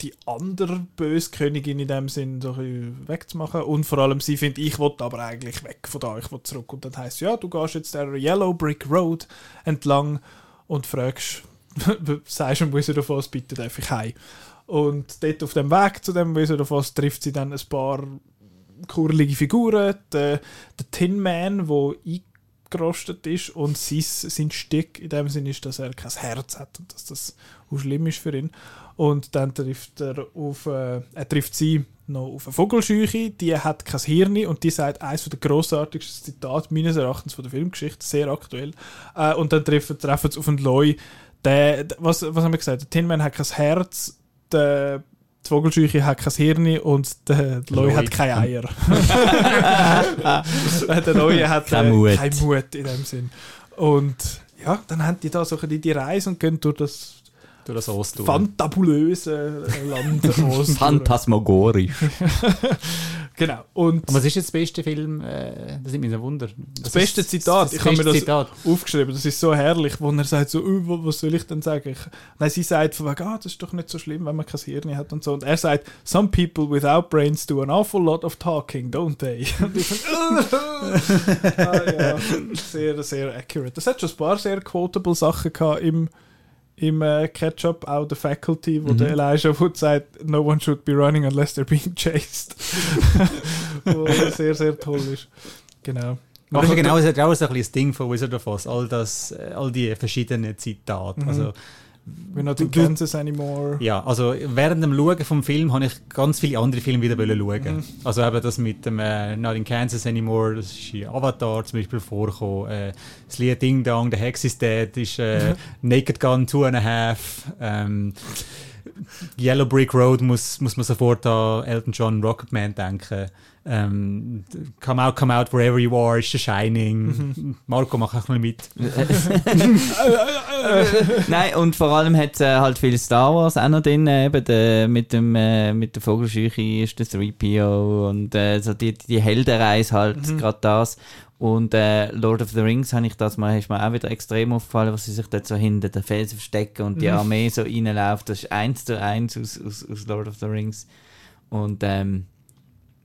die andere Böskönigin in dem Sinn so wegzumachen. Und vor allem sie findet, ich will aber eigentlich weg von da, ich will zurück. Und dann heißt ja, du gehst jetzt der Yellow Brick Road entlang und fragst, sagst dem Wizard of Oz, bitte darf ich heim. Und dort auf dem Weg zu dem Wizard of Oz trifft sie dann ein paar kurlige Figuren. Der, der Tin Man, der eingerostet ist und sein, sein Stück in dem Sinn ist, dass er kein Herz hat und dass das auch schlimm ist für ihn. Und dann trifft er auf, äh, er trifft sie noch auf eine Vogelscheuche, die hat kein Hirn und die sagt eines der grossartigsten Zitate meines Erachtens von der Filmgeschichte, sehr aktuell. Äh, und dann treffen, treffen sie auf einen der, der- was, was haben wir gesagt? Der Tin Man hat kein Herz, der die Vogelscheuche hat kein Hirn und der Loi hat keine Eier. der Loi hat Kein äh, Mut. kein Mut in dem Sinn. Und ja, dann haben die da so ein bisschen die Reise und gehen durch das Durch das Ost. fantabulöse Land Ost. Phantasmagorisch. Genau. Und Aber was ist jetzt der beste Film? Äh, das nimmt mich ein Wunder. das beste Zitat, ich habe mir das aufgeschrieben, das ist so herrlich, wo er sagt so, «Äh, wa- was soll ich denn sagen? Ich, nein, sie sagt von wegen, ah, das ist doch nicht so schlimm, wenn man kein Hirn hat und so. Und er sagt, some people without brains do an awful lot of talking, don't they? Und ich ah, ja, sehr, sehr accurate. Das hat schon ein paar sehr quotable Sachen gehabt im im äh, Ketchup auch der Faculty, wo der Elijah Wood sagt, no one should be running unless they're being chased. wo sehr, sehr toll ist. Genau. Aber das ist genau, das ist auch so ein bisschen das Ding von Wizard of Oz, all, das, äh, all die verschiedenen Zitate. Mhm. Also, We're not in Kansas anymore. ja, also während dem Schauen vom Film habe ich ganz viele andere Filme wieder schauen. Mhm. Also eben das mit dem äh, Not in Kansas Anymore, das ist in Avatar zum Beispiel vorgekommen. Äh, das Lied Ding Dong, The Hex is Dead ist äh, Mhm. Naked Gun Two and a Half. Ähm, Yellow Brick Road muss, muss man sofort an Elton John Rocketman denken. Ähm, come out, come out, wherever you are, ist The Shining. Marco, mach auch mal mit. Nein, und vor allem hat es äh, halt viel Star Wars auch noch drin, äh, eben der, mit, dem, äh, mit der Vogelscheuche ist der 3PO und äh, so die, die Heldenreise halt, Mhm. gerade das. Und äh, Lord of the Rings habe ich das mal, ist mir auch wieder extrem aufgefallen, was sie sich dort so hinter den Felsen verstecken und die Mhm. Armee so reinläuft. Das ist eins zu eins aus, aus, aus Lord of the Rings. Und ähm,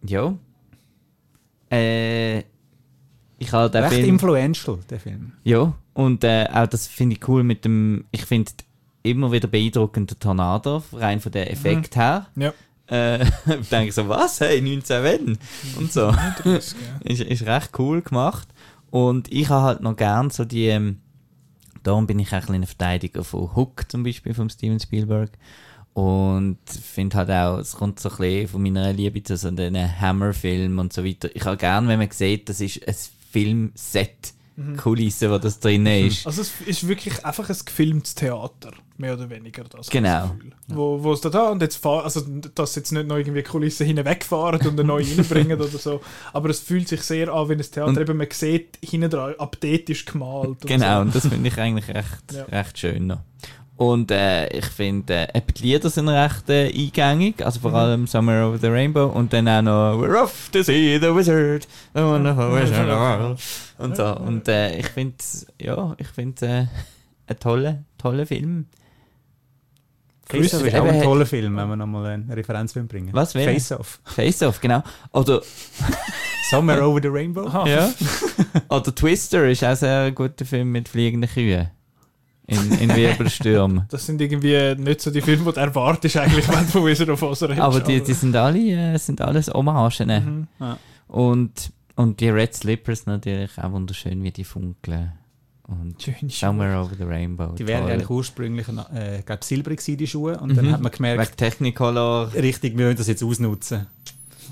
ja. Äh, ich habe den Recht Film... influential, der Film. Ja, und äh, auch das finde ich cool mit dem, ich finde immer wieder beeindruckend der Tornado, rein von der Effekt her. Ja. Äh, denke ich so, was, hey, 19 wenn? Und so. Ist, ist recht cool gemacht. Und ich habe halt noch gern so die, ähm, darum bin ich auch ein kleiner Verteidiger von Hook zum Beispiel, von Steven Spielberg. Und finde halt auch, es kommt so ein bisschen von meiner Liebe zu so den Hammer-Filmen und so weiter. Ich habe gern, wenn man sieht, das ist ein Filmset, Kulisse, wo das drin ist. Also es ist wirklich einfach ein gefilmtes Theater, mehr oder weniger das. Genau. Gefühl. Wo, wo es da da und jetzt fahren, also dass jetzt nicht noch irgendwie Kulissen hinwegfahren und eine neue reinbringen oder so, aber es fühlt sich sehr an wie ein Theater, Und- eben man sieht hinten dran, ab dort ist gemalt. und Genau, So. und das finde ich eigentlich recht, Ja. recht schön noch. Und äh, ich finde, äh, die Lieder sind recht äh, eingängig, also Mhm. vor allem Summer Over the Rainbow und dann auch noch We're off to see the wizard, the wonderful wizard of. Und so. Und äh, ich finde, ja, ich finde äh, ein toller, toller Film. Face Off ist auch ein hat- toller Film, wenn wir nochmal eine Referenz bringen. Was wäre? Face Off. Face Off, genau. Oder, Somewhere Over the Rainbow. Ja. Oder Twister ist auch sehr ein guter Film mit fliegenden Kühen. In, in Wirbelstürmen. Das sind irgendwie nicht so die Filme, die du erwartest eigentlich, wenn du von Wizard of Oz redest. Aber die, die sind alle, äh, sind alles Hommagen. Mhm. Ja. Und, und die Red Slippers natürlich auch wunderschön, wie die funkeln. Und Schön Somewhere Over the Rainbow. Die wären eigentlich ursprünglich äh, glaub, silbrig gewesen, die Schuhe. Und dann Mhm. hat man gemerkt, Wegen Technicolor. richtig, wir wollen das jetzt ausnutzen.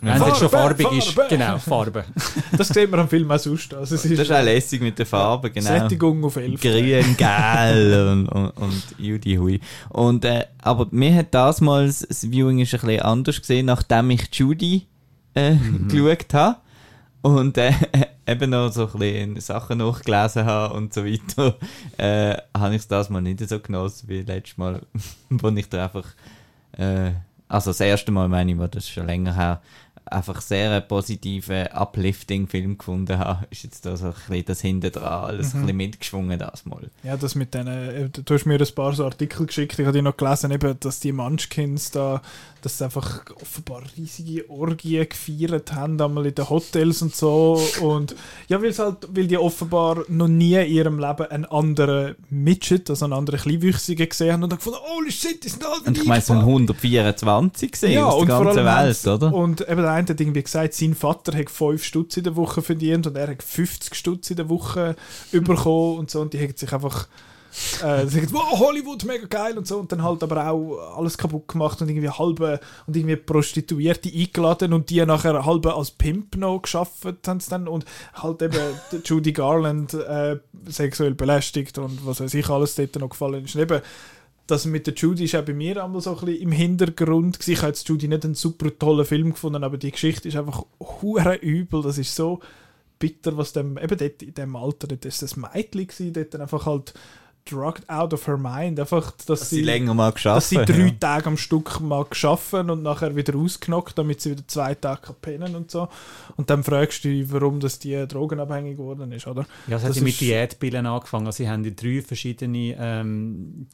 Wenn Farbe, es jetzt schon farbig Farbe. ist. Genau, Farbe. Das sieht man am Film auch sonst. Also es Das ist ist auch lässig mit der Farbe, genau. Sättigung auf 11. Grün, gelb und, und, und Judy Hui. Und, äh, aber mir hat das mal, das Viewing ist ein bisschen anders gesehen, nachdem ich Judy äh, Mhm. geschaut habe. Und äh, eben noch so ein bisschen Sachen nachgelesen habe und so weiter, äh, habe ich es das mal nicht so genossen wie letztes Mal, wo ich da einfach, äh, also das erste Mal meine ich, wo das ist schon länger her, einfach sehr einen positiven Uplifting-Film gefunden habe, ist jetzt da so ein bisschen das hinten dran, alles Mhm. ein bisschen mitgeschwungen das mal. Ja, das mit denen, du hast mir ein paar so Artikel geschickt, ich habe die noch gelesen, eben, dass die Munchkins da, dass sie einfach offenbar riesige Orgien gefeiert haben, einmal in den Hotels und so und ja, weil halt, weil die offenbar noch nie in ihrem Leben einen anderen Midget, also einen anderen Kleinwüchsigen gesehen haben und dann gefunden, holy shit, die sind alle Und ich meine, es sind 124 gesehen aus der ganzen Welt, oder? Und eben der eine hat irgendwie gesagt, sein Vater hat 5 Stutz in der Woche verdient und er hat 50 Stutz in der Woche bekommen und so. Und die haben sich einfach äh, sagen, wow, Hollywood, mega geil und so. Und dann halt aber auch alles kaputt gemacht und irgendwie halbe und irgendwie Prostituierte eingeladen und die nachher halbe als Pimp noch geschafft haben dann und halt eben Judy Garland äh, sexuell belästigt und was weiß ich alles dort noch gefallen ist. Eben, das mit der Judy ist auch bei mir einmal so ein bisschen im Hintergrund. Ich habe jetzt Judy nicht einen super tollen Film gefunden, aber die Geschichte ist einfach hure übel. Das ist so bitter, was dem, eben dort in dem Alter, dort ist das Mädchen dort einfach halt drugged out of her mind. Einfach, dass, Dass sie länger mal geschafft dass sie drei ja. Tage am Stück mal geschaffen und nachher wieder ausgenockt, damit sie wieder zwei Tage kann pennen und so. Und dann fragst du dich, warum das die drogenabhängig geworden ist, oder? Ja, es hat mit Diätpillen angefangen. Also, sie haben die drei verschiedene ähm,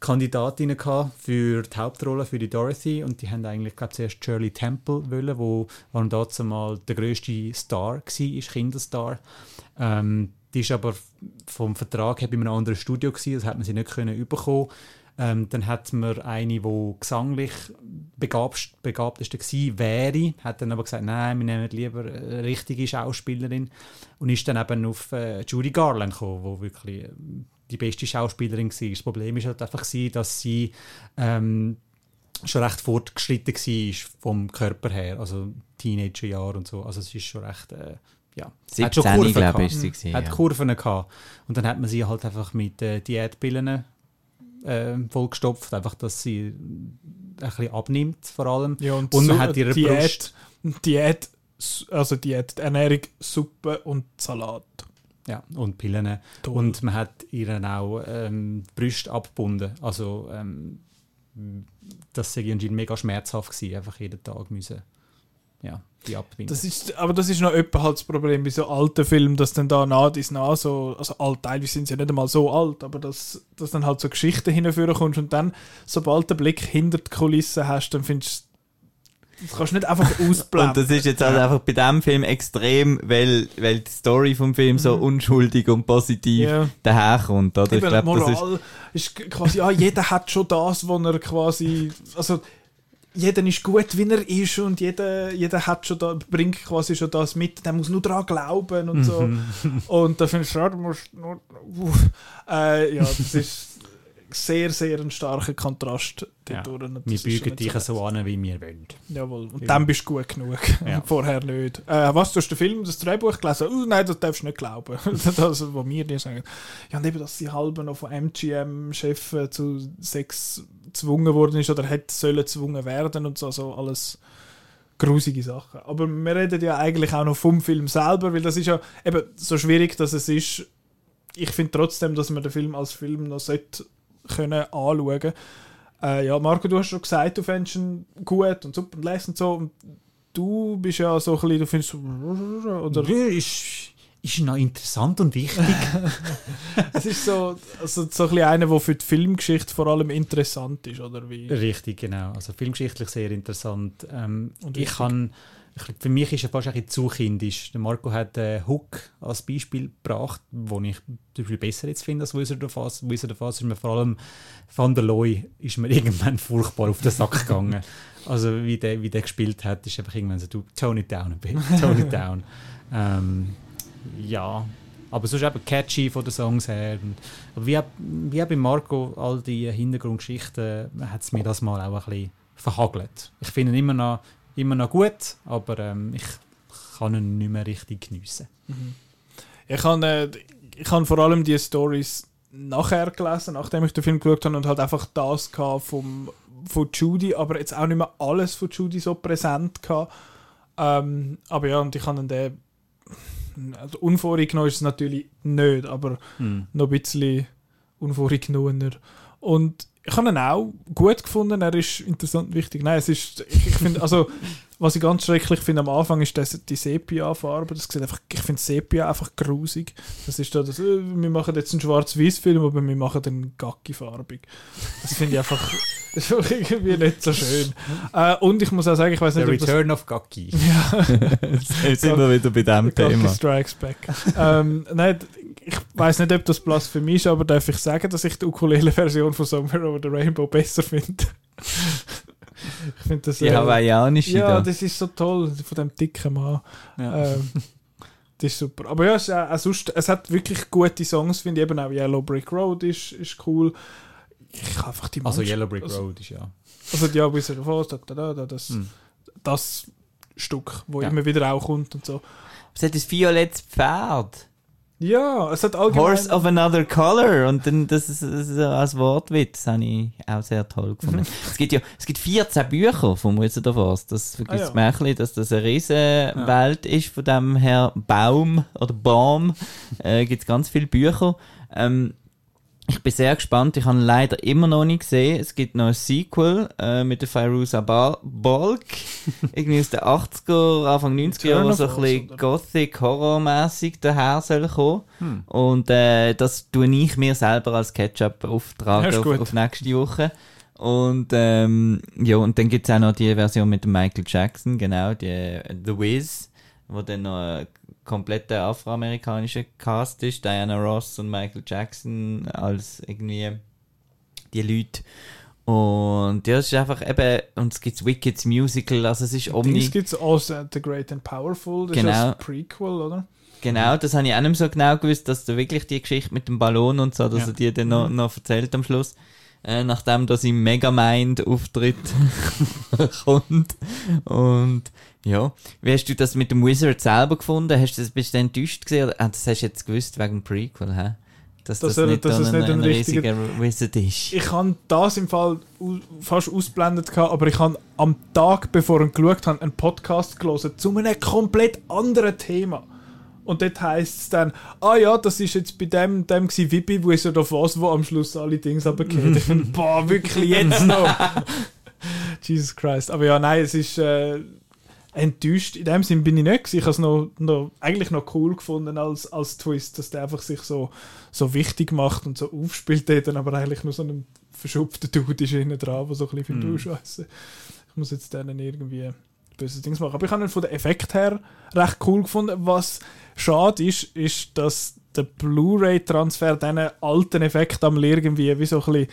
Kandidatinnen gehabt für die Hauptrolle, für die Dorothy. Und die haben eigentlich, glaube zuerst Shirley Temple wollen, wo waren dazu mal der grösste Star war, Kinderstar. Ähm, die ist aber vom Vertrag her bei einem anderen Studio gewesen, das hat man sie nicht können bekommen. Ähm, dann hat man eine, die gesanglich begabt, begabteste gewesen wäre, hat dann aber gesagt, nein, wir nehmen lieber eine richtige Schauspielerin und ist dann eben auf äh, Judy Garland gekommen, wo wirklich äh, die beste Schauspielerin war. Das Problem ist halt einfach gewesen, dass sie ähm, schon recht fortgeschritten war vom Körper her, also Teenagerjahre und so. Also es ist schon recht, äh, ja. 17, Kurven glaube gehabt. ich, ist sie Hat ja. Kurven gehabt. Und dann hat man sie halt einfach mit äh, Diätpillen äh, vollgestopft, einfach, dass sie ein bisschen abnimmt vor allem. Ja, und, Und man so- hat ihre Diät, Diät, also Diät, Ernährung, Suppe und Salat. Ja, und Pillen. Toll. Und man hat ihren auch ähm, die Brüste abgebunden. Also, ähm, das anscheinend mega schmerzhaft gewesen, einfach jeden Tag müssen, ja, die abbinden. Das ist, aber das ist noch etwa halt das Problem bei so alten Filmen, dass dann da nah dies nah so, also alt, teilweise sind sie ja nicht einmal so alt, aber dass, dass dann halt so Geschichten hinführen kommst und dann, sobald du den Blick hinter die Kulissen hast, dann findest du, das kannst du nicht einfach Und ausblenden. das ist jetzt halt einfach bei dem Film extrem, weil, weil die Story vom Film so unschuldig und positiv Mhm. Ja. daherkommt, oder? Eben, ich glaube, das ist, Moral ist, quasi, ja, jeder hat schon das, wo er quasi, also jeder ist gut, wie er ist und jeder, jeder hat schon da, bringt quasi schon das mit, der muss nur daran glauben und so. Mhm. Und da findest du, ja, du musst nur, äh, ja, das ist sehr, sehr ein starker Kontrast ja. Wir bügen dich so an, wie wir wollen. Jawohl, und Ja. dann bist du gut genug. Ja. Vorher nicht. Äh, was, du hast den Film, das Drehbuch gelesen? Oh, nein, das darfst du nicht glauben. das, was mir dir sagen. Ja, und eben, dass die halbe noch von MGM-Chef zu Sex gezwungen worden ist oder hätte sollen gezwungen werden und so, so alles grusige Sachen. Aber wir reden ja eigentlich auch noch vom Film selber, weil das ist ja eben so schwierig, dass es ist. Ich finde trotzdem, dass man den Film als Film noch sollte können anschauen äh, ja, Marco, du hast schon gesagt, du fändest ihn gut und super und lesen und so. Und du bist ja so ein bisschen, du findest so, oder ist, ist noch interessant und wichtig. es ist so, also so ein bisschen einer, der für die Filmgeschichte vor allem interessant ist, oder wie? Richtig, genau. Also filmgeschichtlich sehr interessant. Ähm, Und ich wichtig. kann, ich, für mich ist er fast ein bisschen zu kindisch. Der Marco hat äh, Hook als Beispiel gebracht, wo ich zum Beispiel besser jetzt finde als Wizard of Oz. Wizard of Oz ist mir vor allem Van der Looy ist mir irgendwann furchtbar auf den Sack gegangen. Also wie der, wie der gespielt hat, ist einfach irgendwann so, du, tone it down a bit, tone it down. Ähm, ja, aber sonst eben catchy von den Songs her. Und, aber wie, wie bei Marco, all die Hintergrundgeschichten, hat es mir das mal auch ein bisschen verhagelt. Ich finde immer noch, immer noch gut, aber ähm, ich kann ihn nicht mehr richtig geniessen. Ich habe äh, ich habe vor allem die Stories nachher gelesen, nachdem ich den Film geschaut habe und halt einfach das vom, von Judy, aber jetzt auch nicht mehr alles von Judy so präsent gehabt. Ähm, aber ja, und ich habe den also unvorgenommen ist es natürlich nicht, aber noch ein bisschen unvorgenommener. Und ich habe ihn auch gut gefunden, er ist interessant und wichtig. Nein, es ist, ich, ich finde, also, was ich ganz schrecklich finde am Anfang, ist das, die Sepia-Farbe. Das sieht einfach, ich finde Sepia einfach grusig. Das ist da das, äh, wir machen jetzt einen Schwarz-Weiß-Film, aber wir machen den Gacki-farbig. Das finde ich einfach, das ist irgendwie nicht so schön. Äh, und ich muss auch sagen, ich weiß The nicht, das Return of Gaki. Jetzt sind wir wieder bei dem Gacki Thema. Strikes Back. ähm, nein, ich weiß nicht, ob das Blasphemie ist, aber darf ich sagen, dass ich die Ukulele-Version von Somewhere Over the Rainbow besser finde? Ich finde das. Die äh, hawaiianische ja, da. das ist so toll, von dem dicken Mann. Ja. Ähm, das ist super. Aber ja, es, auch, auch sonst, es hat wirklich gute Songs, finde ich. Eben auch Yellow Brick Road ist, ist cool. Ich habe einfach die Also Yellow Brick also- Road ist ja. Also ja, Wizard of Oz, da, da, da, da, das, Hm. das Stück, wo Ja. immer wieder auch kommt und so. Es hat ein violettes Pferd. Ja, es hat allgemein... Horse of another color. Und dann, das ist, das ist als Wortwitz, habe ich auch sehr toll gefunden. es gibt ja, es gibt 14 Bücher vom Wizard of Oz. Das vergisst Ah, ja. man ein bisschen, dass das eine riesen Welt ist von dem Herr Baum oder Baum. Äh, gibt es ganz viele Bücher. Ähm, ich bin sehr gespannt. Ich habe ihn leider immer noch nicht gesehen. Es gibt noch ein Sequel äh, mit der Fairuza Bal Balk. Irgendwie aus den 80er, Anfang 90er Jahren, so ein bisschen? Gothic-Horror-mässig daher soll kommen. Und äh, das tue ich mir selber als Ketchup auftragen auf, auf nächste Woche. Und ähm, ja, und dann gibt es auch noch die Version mit dem Michael Jackson, genau, die äh, The Wiz, wo dann noch ein kompletter afroamerikanischer Cast ist, Diana Ross und Michael Jackson als irgendwie die Leute. Und ja, es ist einfach eben, und es gibt Wickeds Musical, also es ist omni... Gibt es Oz and the Great and Powerful, das Genau. ist das Prequel, oder? Genau, das habe ich auch nicht so genau gewusst, dass da wirklich die Geschichte mit dem Ballon und so, dass Ja. er die dann noch, noch erzählt am Schluss. Äh, nachdem da sein Megamind-Auftritt kommt. Und ja, wie hast du das mit dem Wizard selber gefunden? Hast du das bist du enttäuscht gesehen? Ah, das hast du jetzt gewusst wegen dem Prequel, hä? dass, Dass das er- nicht, dass es ein, nicht ein ein richtiger- riesiger Wizard ist. Ich habe das im Fall fast ausblendet, gehabt, aber ich habe am Tag, bevor ich geschaut habe, einen Podcast gelesen zu einem komplett anderen Thema. Und dort heisst es dann, ah ja, das ist jetzt bei dem, dem gewesen, wie bei Wizard of Oz, wo am Schluss alle Dings runtergehen. Ich finde, boah, wirklich jetzt noch. Jesus Christ. Aber ja, nein, es ist äh, enttäuscht. In dem Sinn bin ich nicht. Ich habe es noch, noch, eigentlich noch cool gefunden als, als Twist, dass der einfach sich so, so wichtig macht und so aufspielt, der dann aber eigentlich nur so ein verschupfter Dude ist hinten dran, der so ein bisschen findet, oh Scheiße. Ich muss jetzt denen irgendwie böse Dings machen. Aber ich habe ihn von den Effekt her recht cool gefunden. Was schade ist, ist, dass der Blu-ray-Transfer diesen alten Effekt am irgendwie wie so ein bisschen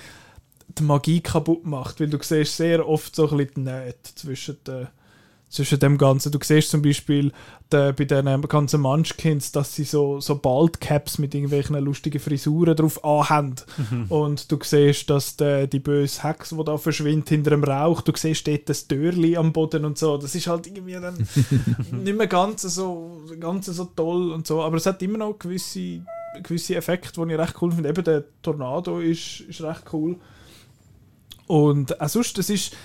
die Magie kaputt macht, weil du siehst sehr oft so ein bisschen die Nähe zwischen, den, zwischen dem Ganzen. Du siehst zum Beispiel de, bei den ganzen Munchkins, dass sie so, so Baldcaps mit irgendwelchen lustigen Frisuren drauf anhaben. Und du siehst, dass de, die böse Hex, die da verschwindet hinter dem Rauch, du siehst dort das Türli am Boden und so. Das ist halt irgendwie dann nicht mehr ganz so, ganz so toll und so, aber es hat immer noch gewisse, gewisse Effekte, die ich recht cool finde. Eben der Tornado ist, ist recht cool. Und auch sonst, es ist,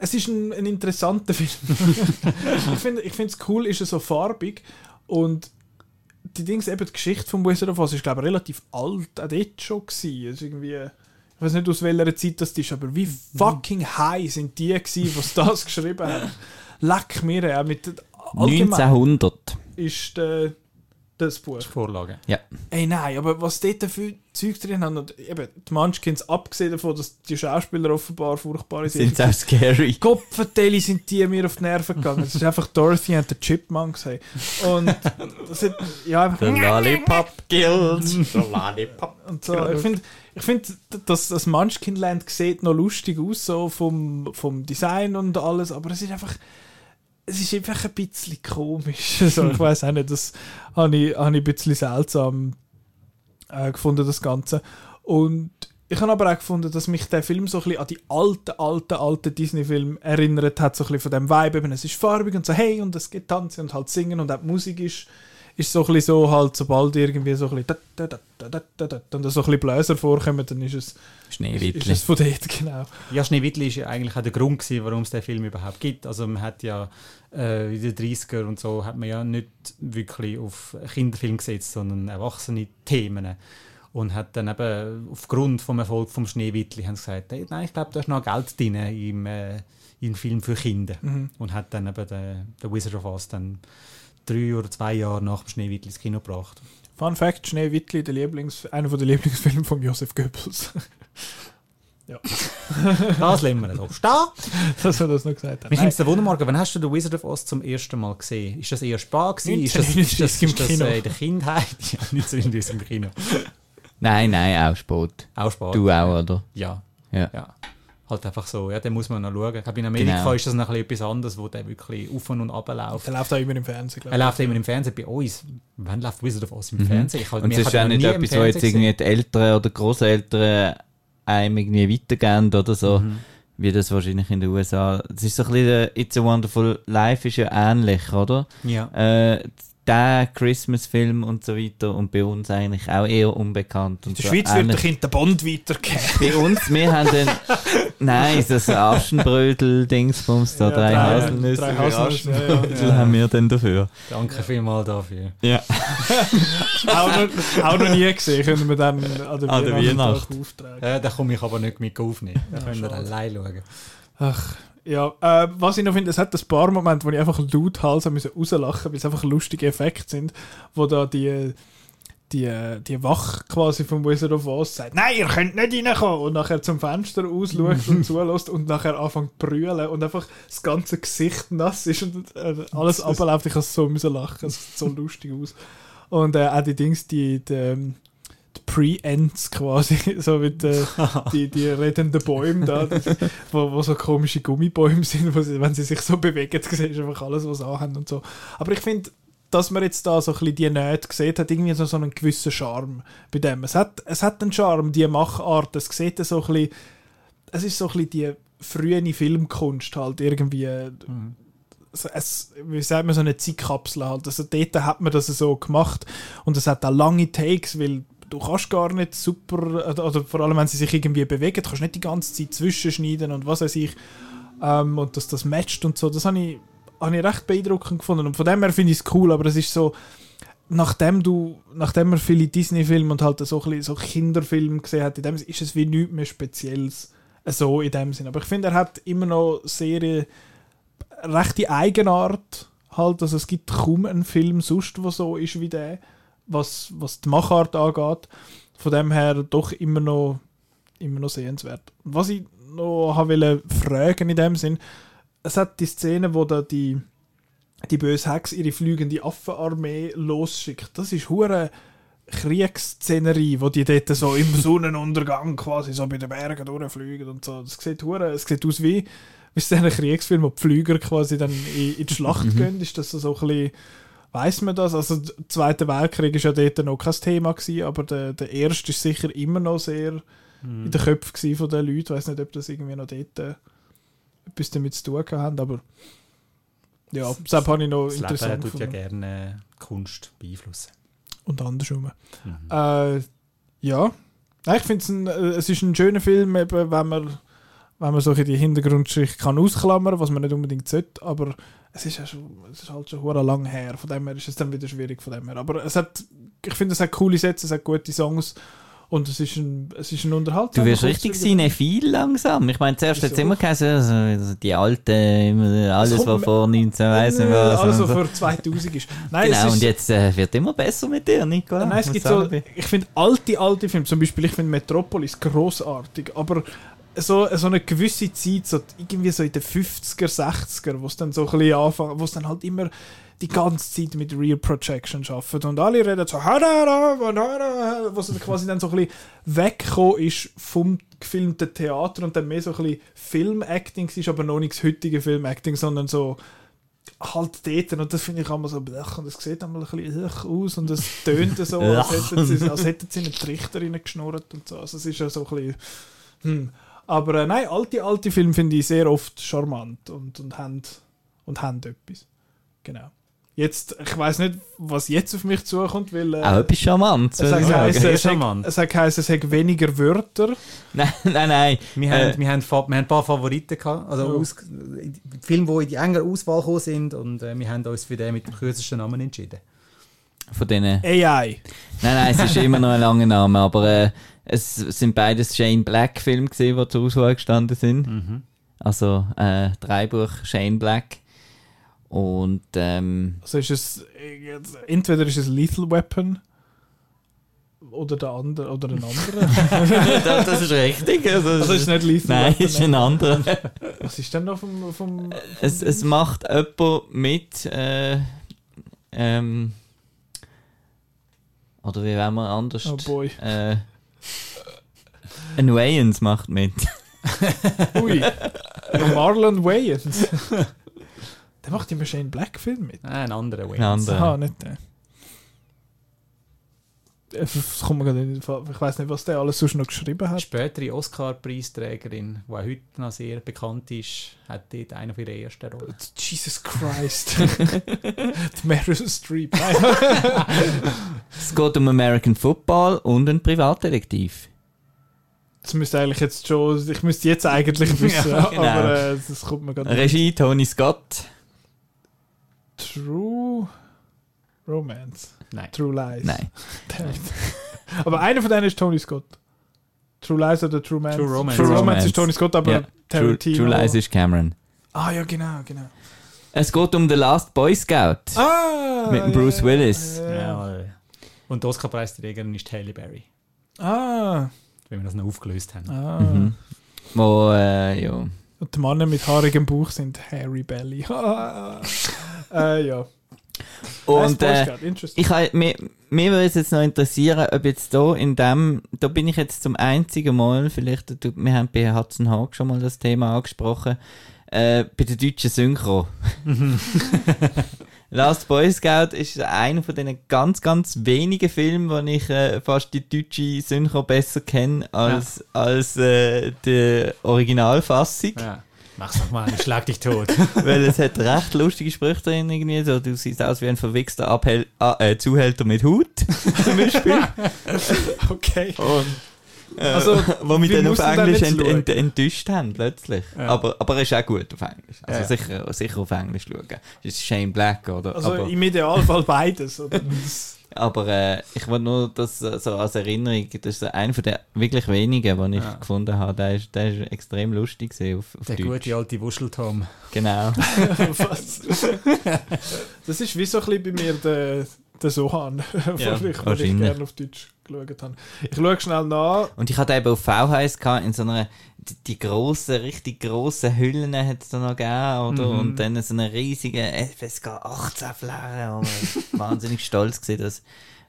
es ist ein, ein interessanter Film. ich finde es cool, ist er so farbig und die Dings, eben die Geschichte von Wizard of Oz ist glaube ich relativ alt, auch dort schon gewesen. Also irgendwie, ich weiß nicht aus welcher Zeit das ist, aber wie fucking high sind die gewesen, was das geschrieben haben. Leck mir, auch mit allgemein 1900. ist der, das Buch. Vorlage. Ey, nein, aber was dort für Zeug drin haben, und eben, die Munchkins, abgesehen davon, dass die Schauspieler offenbar furchtbare Sind sie auch scary. Kopfverteile sind die mir auf die Nerven gegangen. Es ist einfach Dorothy und der Chipmunks. Hey. Und das hat, ja, einfach, Lollipop Guild. Der Lollipop. und so. Ich finde, ich find, dass das Munchkinland sieht noch lustig aus, so vom, vom Design und alles, aber es ist einfach, es ist einfach ein bisschen komisch. Also, ich weiß auch nicht, das habe ich, habe ich ein bisschen seltsam äh, gefunden, das Ganze. Und ich habe aber auch gefunden, dass mich der Film so ein bisschen an die alten, alten, alten Disney-Filme erinnert hat, so ein bisschen von dem Vibe, eben, es ist farbig und so, hey, und es geht tanzen und halt singen und auch die Musik ist, ist so ein so, halt, sobald irgendwie so ein bisschen da, so ein bisschen Bläser vorkommen, dann ist es, ist, ist Schneewittli. es von dort, genau. Ja, Schneewittli ist ja eigentlich auch der Grund gewesen, warum es den Film überhaupt gibt. Also man hat ja äh, in den 30er und so hat man ja nicht wirklich auf Kinderfilm gesetzt, sondern erwachsene Themen. Und hat dann eben aufgrund vom Erfolg vom Schneewittli haben sie gesagt, hey, nein, ich glaube, da ist noch Geld drin im, äh, im Film für Kinder. Und hat dann eben den, den Wizard of Oz dann drei oder zwei Jahre nach dem Schneewittli ins Kino gebracht. Fun Fact, Schneewittli, der Lieblings, einer der Lieblingsfilme von Josef Goebbels. Das lassen wir so stehen. dass er das noch gesagt hat. Mich nimmt es Wunder, Morgen, wann hast du den Wizard of Oz zum ersten Mal gesehen? Ist das eher spät gewesen? Ist das, ist das, 1939 im ist das Kino. äh, in der Kindheit? Ja, 1939 im Kino. Nein, nein, auch spät. Auch spät. Du auch, oder? Ja. Ja. ja. Halt einfach so, ja, den muss man noch schauen. Ich glaube, in Amerika Genau. ist das noch ein bisschen etwas anderes, wo der wirklich auf und ab läuft. Der läuft auch immer im Fernsehen, glaube Er ich. läuft immer im Fernsehen bei uns. Wann läuft Wizard of Oz im Mhm. Fernsehen? Ich halt, Und es ist er auch nicht etwas, wo jetzt irgendwie die Eltern oder Großeltern einem irgendwie weitergeben oder so, Mhm. wie das wahrscheinlich in den USA. Es ist so ein bisschen, It's a Wonderful Life ist ja ähnlich, oder? Ja. Äh, der Christmas-Film und so weiter und bei uns eigentlich auch eher unbekannt. Und In der so Schweiz wird der Kind den Bond weitergeben. Bei uns, wir haben den, nein, das Aschenbrödel-Dingsbums da, Ja, drei, drei- Haselnüsse. drei Haselnüsse, ja, ja. Aschenbrödel haben wir dann dafür. Danke vielmals dafür. Ja. auch, noch, auch noch nie gesehen, können wir dann an der, An der Weihnachtstag Weihnacht. auftragen. Äh, da komme ich aber nicht mit aufnehmen. Da Ja, können wir schade. allein schauen. Ach, ja. Äh, was ich noch finde, es hat ein paar Momente, wo ich einfach laut Hals haben müssen rauslachen, weil es einfach lustige Effekte sind, wo da die die, die Wach quasi vom Wizard of Oz sagt, nein, ihr könnt nicht reinkommen und nachher zum Fenster ausschaut und zulässt und nachher anfängt zu brüllen und einfach das ganze Gesicht nass ist und äh, alles abläuft. Ich habe so müssen lachen, es sieht so lustig aus. Und äh, auch die Dings, die, die, Pre-Ends quasi, so wie die, die, die redenden Bäume da, das, wo, wo so komische Gummibäume sind, wo sie, wenn sie sich so bewegen, siehst du einfach alles, was sie anhaben und so. Aber ich finde, dass man jetzt da so ein bisschen die Nähte gesehen hat, irgendwie so, so einen gewissen Charme bei dem. Es hat, es hat einen Charme, die Machart, es sieht so ein bisschen, es ist so ein bisschen die frühe Filmkunst halt irgendwie, es, es, wie sagt man, so eine Zeitkapsel halt. Also dort hat man das so gemacht und es hat auch lange Takes, weil du kannst gar nicht super, oder, oder vor allem wenn sie sich irgendwie bewegen, kannst nicht die ganze Zeit zwischenschneiden und was weiß ich. Ähm, und dass das matcht und so, das habe ich, hab ich recht beeindruckend gefunden. Und von dem her finde ich es cool, aber es ist so, nachdem du, nachdem man viele Disney-Filme und halt so, so Kinderfilme gesehen hat, in dem ist es wie nichts mehr Spezielles äh, so in dem Sinn. Aber ich finde, er hat immer noch sehr äh, rechte Eigenart halt, also es gibt kaum einen Film sonst, der so ist wie der, was, was die Machart angeht. Von dem her doch immer noch, immer noch sehenswert. Was ich noch wollte fragen in dem Sinn, es hat die Szene, wo da die die böse Hex ihre fliegende Affenarmee losschickt. Das ist hure Kriegsszenerie, wo die dort so im Sonnenuntergang quasi so bei den Bergen durchfliegen und so. Das sieht hure, es sieht aus wie, wie so ein Kriegsfilm, wo die Flüger quasi dann in, in die Schlacht gehen. Ist das so ein bisschen, weiss man das? Also der Zweite Weltkrieg ist ja dort noch kein Thema gewesen, aber der, der Erste ist sicher immer noch sehr in den Köpfen von den Leuten. Ich weiß nicht, ob das irgendwie noch dort äh, etwas damit zu tun hat, aber ja, deshalb habe ich noch Das Leben interessant tut ja gerne Kunst beeinflussen. Und andersrum. Äh, ja. Ich finde es ein, äh, es ist ein schöner Film, eben, wenn man, wenn man so die Hintergrundgeschichte kann ausklammern, was man nicht unbedingt sollte, aber es ist, ja schon, es ist halt schon hure lang her, von dem her ist es dann wieder schwierig von dem her. Aber es hat, ich finde, es hat coole Sätze, es hat gute Songs und es ist ein, es ist ein Unterhaltung. Du wirst richtig cinephil langsam. Ich meine, zuerst hat es immer geheißen, also, also die alten, immer alles, was vor 19 weiss nicht was. Alles, was vor 2000 ist. Nein, Genau, ist, und jetzt äh, wird immer besser mit dir, Nico. Nein, es gibt so, ich finde alte, alte Filme, zum Beispiel, ich finde Metropolis großartig, aber so, so eine gewisse Zeit, so irgendwie so in den 50er, 60er, wo es dann so ein bisschen anfangen, wo es dann halt immer die ganze Zeit mit Real Projection arbeitet und alle reden so wo es dann quasi dann so ein bisschen weggekommen ist vom gefilmten Theater und dann mehr so ein bisschen Filmacting ist, aber noch nicht das heutige Filmacting, sondern so halt dort und das finde ich immer so blech und es sieht einmal ein bisschen aus und es tönt so, als hätten sie, als hätten sie einen Trichter reingeschnurrt und so. Also es ist ja so ein bisschen hm. Aber äh, nein, alte, alte Filme finde ich sehr oft charmant und, und haben und haben etwas. Genau. Jetzt, ich weiß nicht, was jetzt auf mich zukommt, weil äh, Auch etwas es hat geheißen, es charmant. es hat geheißen, es hat weniger Wörter. Nein, nein, nein. Wir, Äh, haben, wir, haben, wir haben ein paar Favoriten gehabt, also Ja. aus, Filme, die in die engere Auswahl gekommen sind und äh, wir haben uns für den mit dem kürzesten Namen entschieden. Von denen. AI. Nein, nein, es ist immer noch ein langer Name, aber äh, es sind beides Shane Black Filme gesehen, die zur Auswahl gestanden sind. Also äh, Dreibuch Shane Black. Und ähm, Also ist es entweder ist es Lethal Weapon oder der andere oder ein anderer. das, das ist richtig. Also, also ist nicht Lethal nein, Weapon. ist ein anderer. Was ist denn noch vom, vom es, es macht jemand mit. Äh, ähm, oder wie wollen wir anders? Oh boy. Äh, ein Wayans macht mit. Ui. Marlon Wayans. der macht immer Shane Black Film mit. Ah, ein anderer Way. Ein anderer. Aha, nicht der. Äh, Das kommt mir gerade in den Fall. Ich weiß nicht, was der alles sonst noch geschrieben hat. Spätere Oscar-Preisträgerin, die auch heute noch sehr bekannt ist, hat dort eine von ihrer ersten Rollen. Jesus Christ. Die Meryl Streep. Es geht um American Football und einen Privatdetektiv. Das müsste eigentlich jetzt schon. Ich müsste jetzt eigentlich wissen, Ja, genau. aber äh, das kommt mir gerade nicht. Regie Tony Scott. True Romance. Nein. True Lies. Nein. Aber einer von denen ist Tony Scott. True Lies oder True Romance? True Romance. True True Romance Romance. ist Tony Scott, aber Ja. True, Tarantino. True Lies ist Cameron. Ah ja, genau, genau. Es geht um The Last Boy Scout. Ah! Mit dem Bruce Willis. Ja, ja. Und die Oscar-Preisträgerin ist Halle Berry, Ah, wenn wir das noch aufgelöst haben. ah. Mhm. Wo, äh, ja. Und die Männer mit haarigem Bauch sind Harry Belly. äh, ja. Und äh, ich, mir, mir würde es jetzt noch interessieren, ob jetzt da in dem, da bin ich jetzt zum einzigen Mal, vielleicht, wir haben bei Hudson Hawk schon mal das Thema angesprochen, äh, bei der deutschen Synchro. Last Boy Scout ist einer von den ganz, ganz wenigen Filmen, wo ich äh, fast die deutsche Synchro besser kenne als, als äh, die Originalfassung. Ja. Mach's doch mal, ich schlag dich tot. Weil es hat recht lustige Sprüche drin, irgendwie. So, du siehst aus wie ein verwichster Abhel ah, äh, Zuhälter mit Hut, zum Beispiel. Okay. Und, äh, Also, wo mich dann auf Englisch ent, ent, enttäuscht haben, plötzlich. Ja. Aber, aber er ist auch gut auf Englisch. Also Ja. sicher, sicher auf Englisch schauen. Es ist Shane Black, oder? Also aber im Idealfall beides. Oder? Aber äh, ich wollte nur das äh, so als Erinnerung, das ist so einer von den wirklich wenigen, die ich Ja. gefunden habe. Der ist, der ist extrem lustig auf, auf Der Deutsch. gute alte Wuscheltom. Genau. Das ist wie so ein bisschen bei mir der, der Sohan, Ja, wo ich, wo ich gerne auf Deutsch geschaut habe. Ich schaue schnell nach. Und ich hatte eben auf VHS in so einer, die, grossen, richtig grossen Hüllen hat es da noch gegeben, oder? Mhm. Und dann so eine riesige FSK 18 Fläche, und ich war wahnsinnig stolz gewesen, dass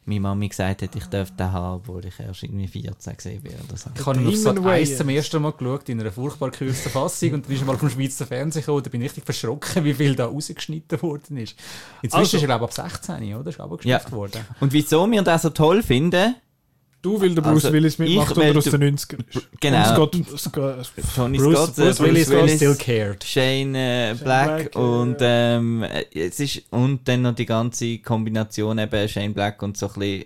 meine Mami gesagt hat, ich dürfte den haben, obwohl ich erst irgendwie 14 gesehen bin oder so. Ich habe ihn auf eins Way. zum ersten Mal geschaut, in einer furchtbar gekürzten Fassung, und dann ist mal vom Schweizer Fernsehen gekommen, da bin ich richtig verschrocken, wie viel da rausgeschnitten worden ist. Inzwischen Also- ist er, glaube ich, ab 16, oder? Ist abgestuft Ja. worden. Und wieso wir das so toll finden, Du, weil der Bruce Also, Willis mitmacht will aus den 90ern ist. Genau. Und es geht, Tony Bruce, Scott, äh, Bruce Willis, Willis, still cared. Shane äh, Black, Black, äh, und ähm, äh, es ist und dann noch die ganze Kombination eben Shane Black und so ein bisschen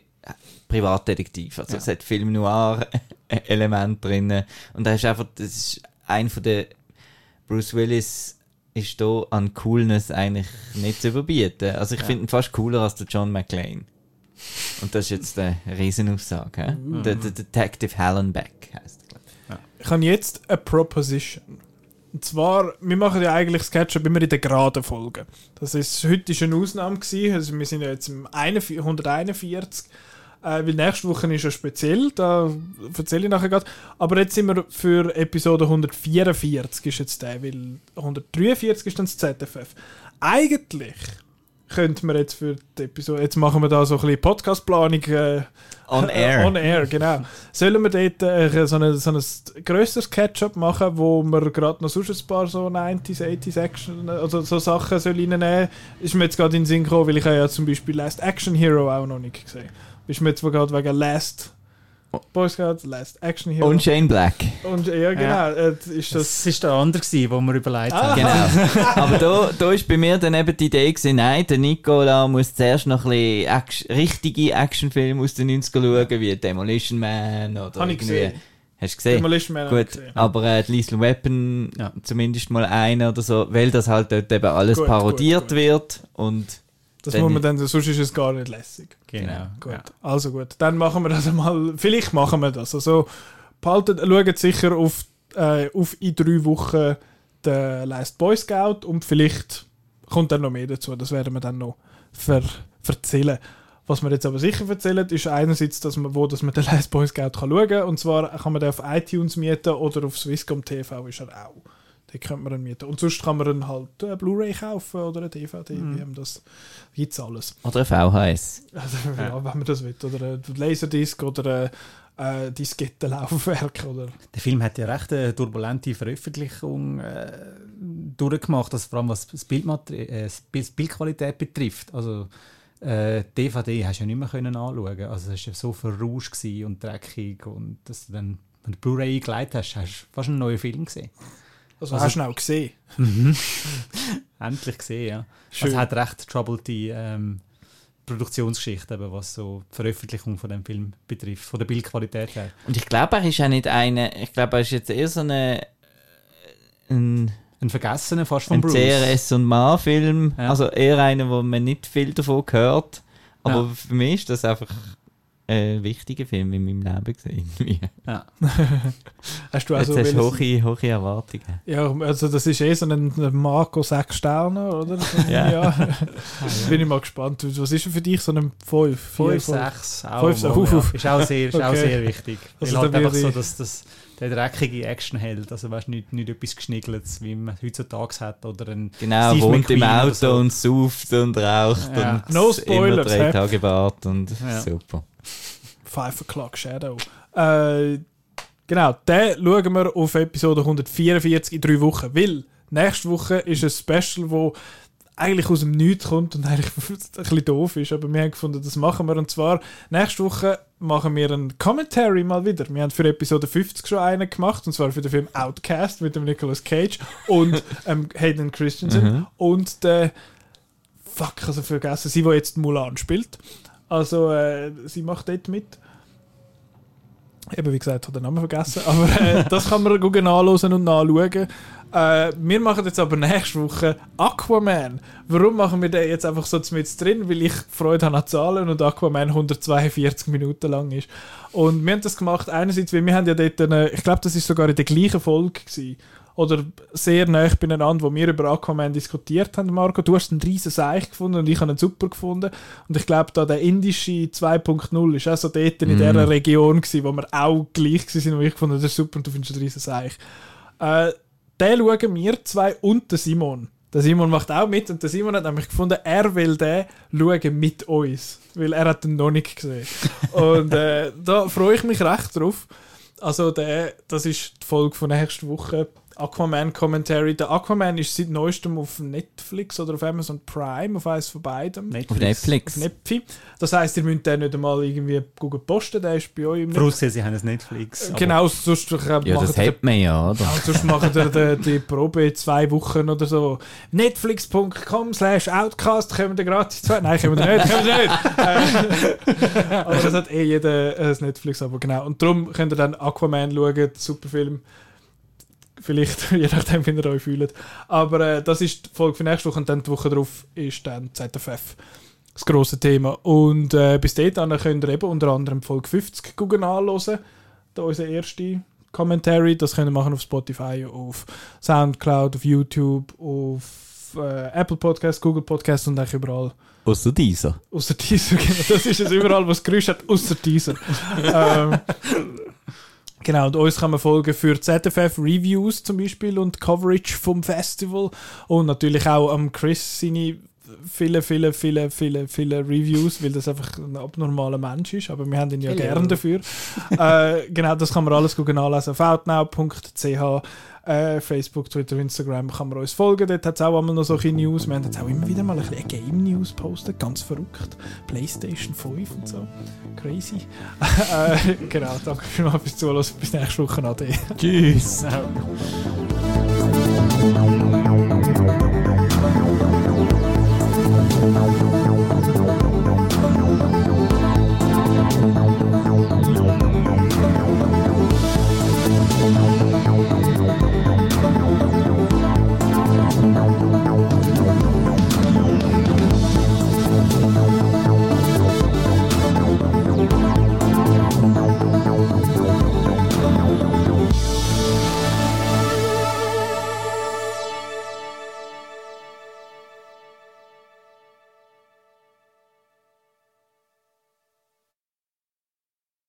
Privatdetektiv. Also Ja. es hat Film Noir Element drin und da ist einfach das ist ein von der Bruce Willis ist da an Coolness eigentlich nicht zu überbieten. Also ich finde ihn fast cooler als der John McClane. Und das ist jetzt eine Riesenaussage. Mhm. Der, der Detective Hallenbeck heißt er. glaub ich. ich habe jetzt eine Proposition. Und zwar, wir machen ja eigentlich Sketchup immer in den geraden Folgen. Das ist, heute ist eine Ausnahme gewesen, also wir sind ja jetzt im 41 141, äh, weil nächste Woche ist ja speziell, da erzähle ich nachher gerade. Aber jetzt sind wir für Episode 144 ist jetzt der, weil 143 ist dann das ZFF. Eigentlich könnte man jetzt für die Episode, jetzt machen wir da so ein bisschen Podcast-Planung, äh, On Air. On air, genau. Sollen wir dort äh, so, eine, so ein grösseres Catch-up machen, wo wir gerade noch sonst ein paar so 90s, 80s Action, also so Sachen soll reinnehmen? Ist mir jetzt gerade in den Sinn gekommen, weil ich habe ja zum Beispiel Last Action Hero auch noch nicht gesehen. Ist mir jetzt gerade wegen Last Boy Scout, Last Action Hero. Und Shane Black. Und ja, genau. Äh, ist das, Das war der andere, gewesen, den wir überlegt Ah. haben. Genau. Aber da, da ist bei mir dann eben die Idee gewesen, nein, der Nicola muss zuerst noch ein bisschen Action, richtige Actionfilme aus den 90ern schauen, wie Demolition Man oder Habe ich irgendwie. gesehen. Hast du gesehen? Demolition Man ich Gut, gesehen. aber äh, Lethal Weapon Ja. zumindest mal eine oder so, weil das halt dort eben alles Gut, parodiert gut, gut. wird und Das muss man dann, sonst ist es gar nicht lässig. Genau. Gut, Ja. also gut. Dann machen wir das einmal. Vielleicht machen wir das. Also, behaltet, schaut sicher auf, äh, auf in drei Wochen den Last Boy Scout und vielleicht kommt dann noch mehr dazu. Das werden wir dann noch ver erzählen. Was wir jetzt aber sicher erzählen, ist einerseits, dass man, wo dass man den Last Boy Scout kann schauen kann. Und zwar kann man den auf iTunes mieten oder auf Swisscom TV ist er auch. Den könnte man dann mieten. Und sonst kann man dann halt eine Blu-ray kaufen oder eine DVD. Mhm. Wir haben das gibt's alles. oder ein VHS. Also, ja, wenn man das will. Oder ein Laserdisc oder ein äh, Diskettenlaufwerk. Oder Der Film hat ja recht eine turbulente Veröffentlichung äh, durchgemacht, also vor allem was das Bildmateri äh, das Bildqualität betrifft. Also äh, DVD hast du ja nicht mehr können anschauen. Also es war ja so verrauscht und dreckig und dass du dann, wenn du Blu-ray eingelegt hast, hast du fast einen neuen Film gesehen. Also, Also- hast du ihn auch gesehen. Endlich gesehen, ja. Schön. Also es hat recht troubled die ähm, Produktionsgeschichte, eben, was so die Veröffentlichung von dem Film betrifft, von der Bildqualität her. Und ich glaube, er ist auch nicht eine, ich glaube, er ist jetzt eher so eine, ein, Ein Vergessener fast von ein Bruce. CRS und Ma-Film. Ja. Also eher einer, wo man nicht viel davon hört. Aber Ja. für mich ist das einfach ein wichtiger Film in meinem Leben irgendwie. Ja. Hast du Jetzt also hast hohe, hohe Erwartungen. Ja, also das ist eh so ein, Marco 6 Sterne, oder? Ja. Bin ich mal gespannt. Was ist denn für dich so ein 5? 5, 6, auch. Fünf, mal, uff, ja. uff. Ist auch sehr, ist auch Okay. sehr wichtig. Also halt einfach so, ich- dass das der dreckige Actionheld, also weißt nicht, nicht etwas Geschniggeltes, wie man heutzutage hat, oder ein Genau, Steve wohnt im McQueen oder Auto so. und sauft und raucht Ja. und No immer spoilers, drei hä? Tage Bart und Ja. super. 5 O'Clock Shadow. Äh, genau, den schauen wir auf Episode 144 in drei Wochen. Weil nächste Woche ist ein Special, wo eigentlich aus dem Nichts kommt und eigentlich ein bisschen doof ist. Aber wir haben gefunden, das machen wir. Und zwar, nächste Woche machen wir einen Commentary mal wieder. Wir haben für Episode 50 schon einen gemacht, und zwar für den Film Outcast mit dem Nicolas Cage und ähm, Hayden Christensen und der Fuck, also vergessen, sie, die jetzt Mulan spielt. Also, äh, sie macht dort mit. Eben, wie gesagt, habe den Namen vergessen. Aber äh, das kann man gut nachlesen und nachschauen. Äh, wir machen jetzt aber nächste Woche Aquaman. Warum machen wir den jetzt einfach so mit drin? Weil ich Freude habe an Zahlen und Aquaman 142 Minuten lang ist. Und wir haben das gemacht, einerseits, weil wir haben ja dort, eine, ich glaube, das ist sogar in der gleichen Folge gewesen, oder sehr nah beieinander, wo wir über Aquaman diskutiert haben, Marco. Du hast einen riesen Seich gefunden und ich habe ihn super gefunden. Und ich glaube, da der indische 2.0 ist auch so dort in dieser Region gewesen, wo wir auch gleich waren, wo ich gefunden habe, das ist super und du findest einen riesen Seich. Äh, den schauen wir zwei und der Simon. Der Simon macht auch mit und der Simon hat nämlich gefunden, er will den schauen mit uns, weil er hat den noch nicht gesehen. und äh, da freue ich mich recht drauf. Also der, das ist die Folge von nächster Woche. Aquaman Commentary. Der Aquaman ist seit neuestem auf Netflix oder auf Amazon Prime, auf eines von beiden. Auf Netflix. Auf Netflix. Das heisst, ihr müsst den nicht einmal irgendwie Google posten, der ist bei euch im Voraussetzen, sie haben ein Netflix. aber- Genau, sonst äh, Ja, das ihr- hat man ja, oder? ja, sonst machen wir die, die Probe in zwei Wochen oder so. Netflix.com slash Outcast können wir gratis zwei. Nein, können wir nicht. Können wir nicht. Äh, Aber das hat eh jeder ein Netflix-Abo, genau. Und darum könnt ihr dann Aquaman schauen, super Film. Vielleicht, je nachdem, wie ihr euch fühlt. Aber äh, das ist die Folge für nächste Woche und dann die Woche drauf ist dann ZFF. Das grosse Thema. Und äh, bis dahin könnt ihr eben unter anderem Folge 50 gucken anhören. Da unser erste Commentary. Das könnt ihr machen auf Spotify, auf Soundcloud, auf YouTube, auf äh, Apple Podcast, Google Podcast und eigentlich überall. Außer dieser. Außer dieser, genau. Das ist es überall, was Geräusch hat, außer dieser. ähm, genau, und uns kann man folgen für ZFF Reviews zum Beispiel und Coverage vom Festival und natürlich auch am Chris seine viele, viele, viele, viele, viele Reviews, weil das einfach ein abnormaler Mensch ist, aber wir haben ihn ja gern dafür. äh, genau, das kann man alles gut nachlesen auf outnow.ch. Äh, Facebook, Twitter, Instagram kann man uns folgen. Dort hat es auch einmal noch solche News. Wir haben jetzt auch immer wieder mal ein bisschen Game News postet. Ganz verrückt. PlayStation 5 und so. Crazy. äh, genau, danke vielmals fürs Zuhören. Bis nächste Woche. Ade. Tschüss.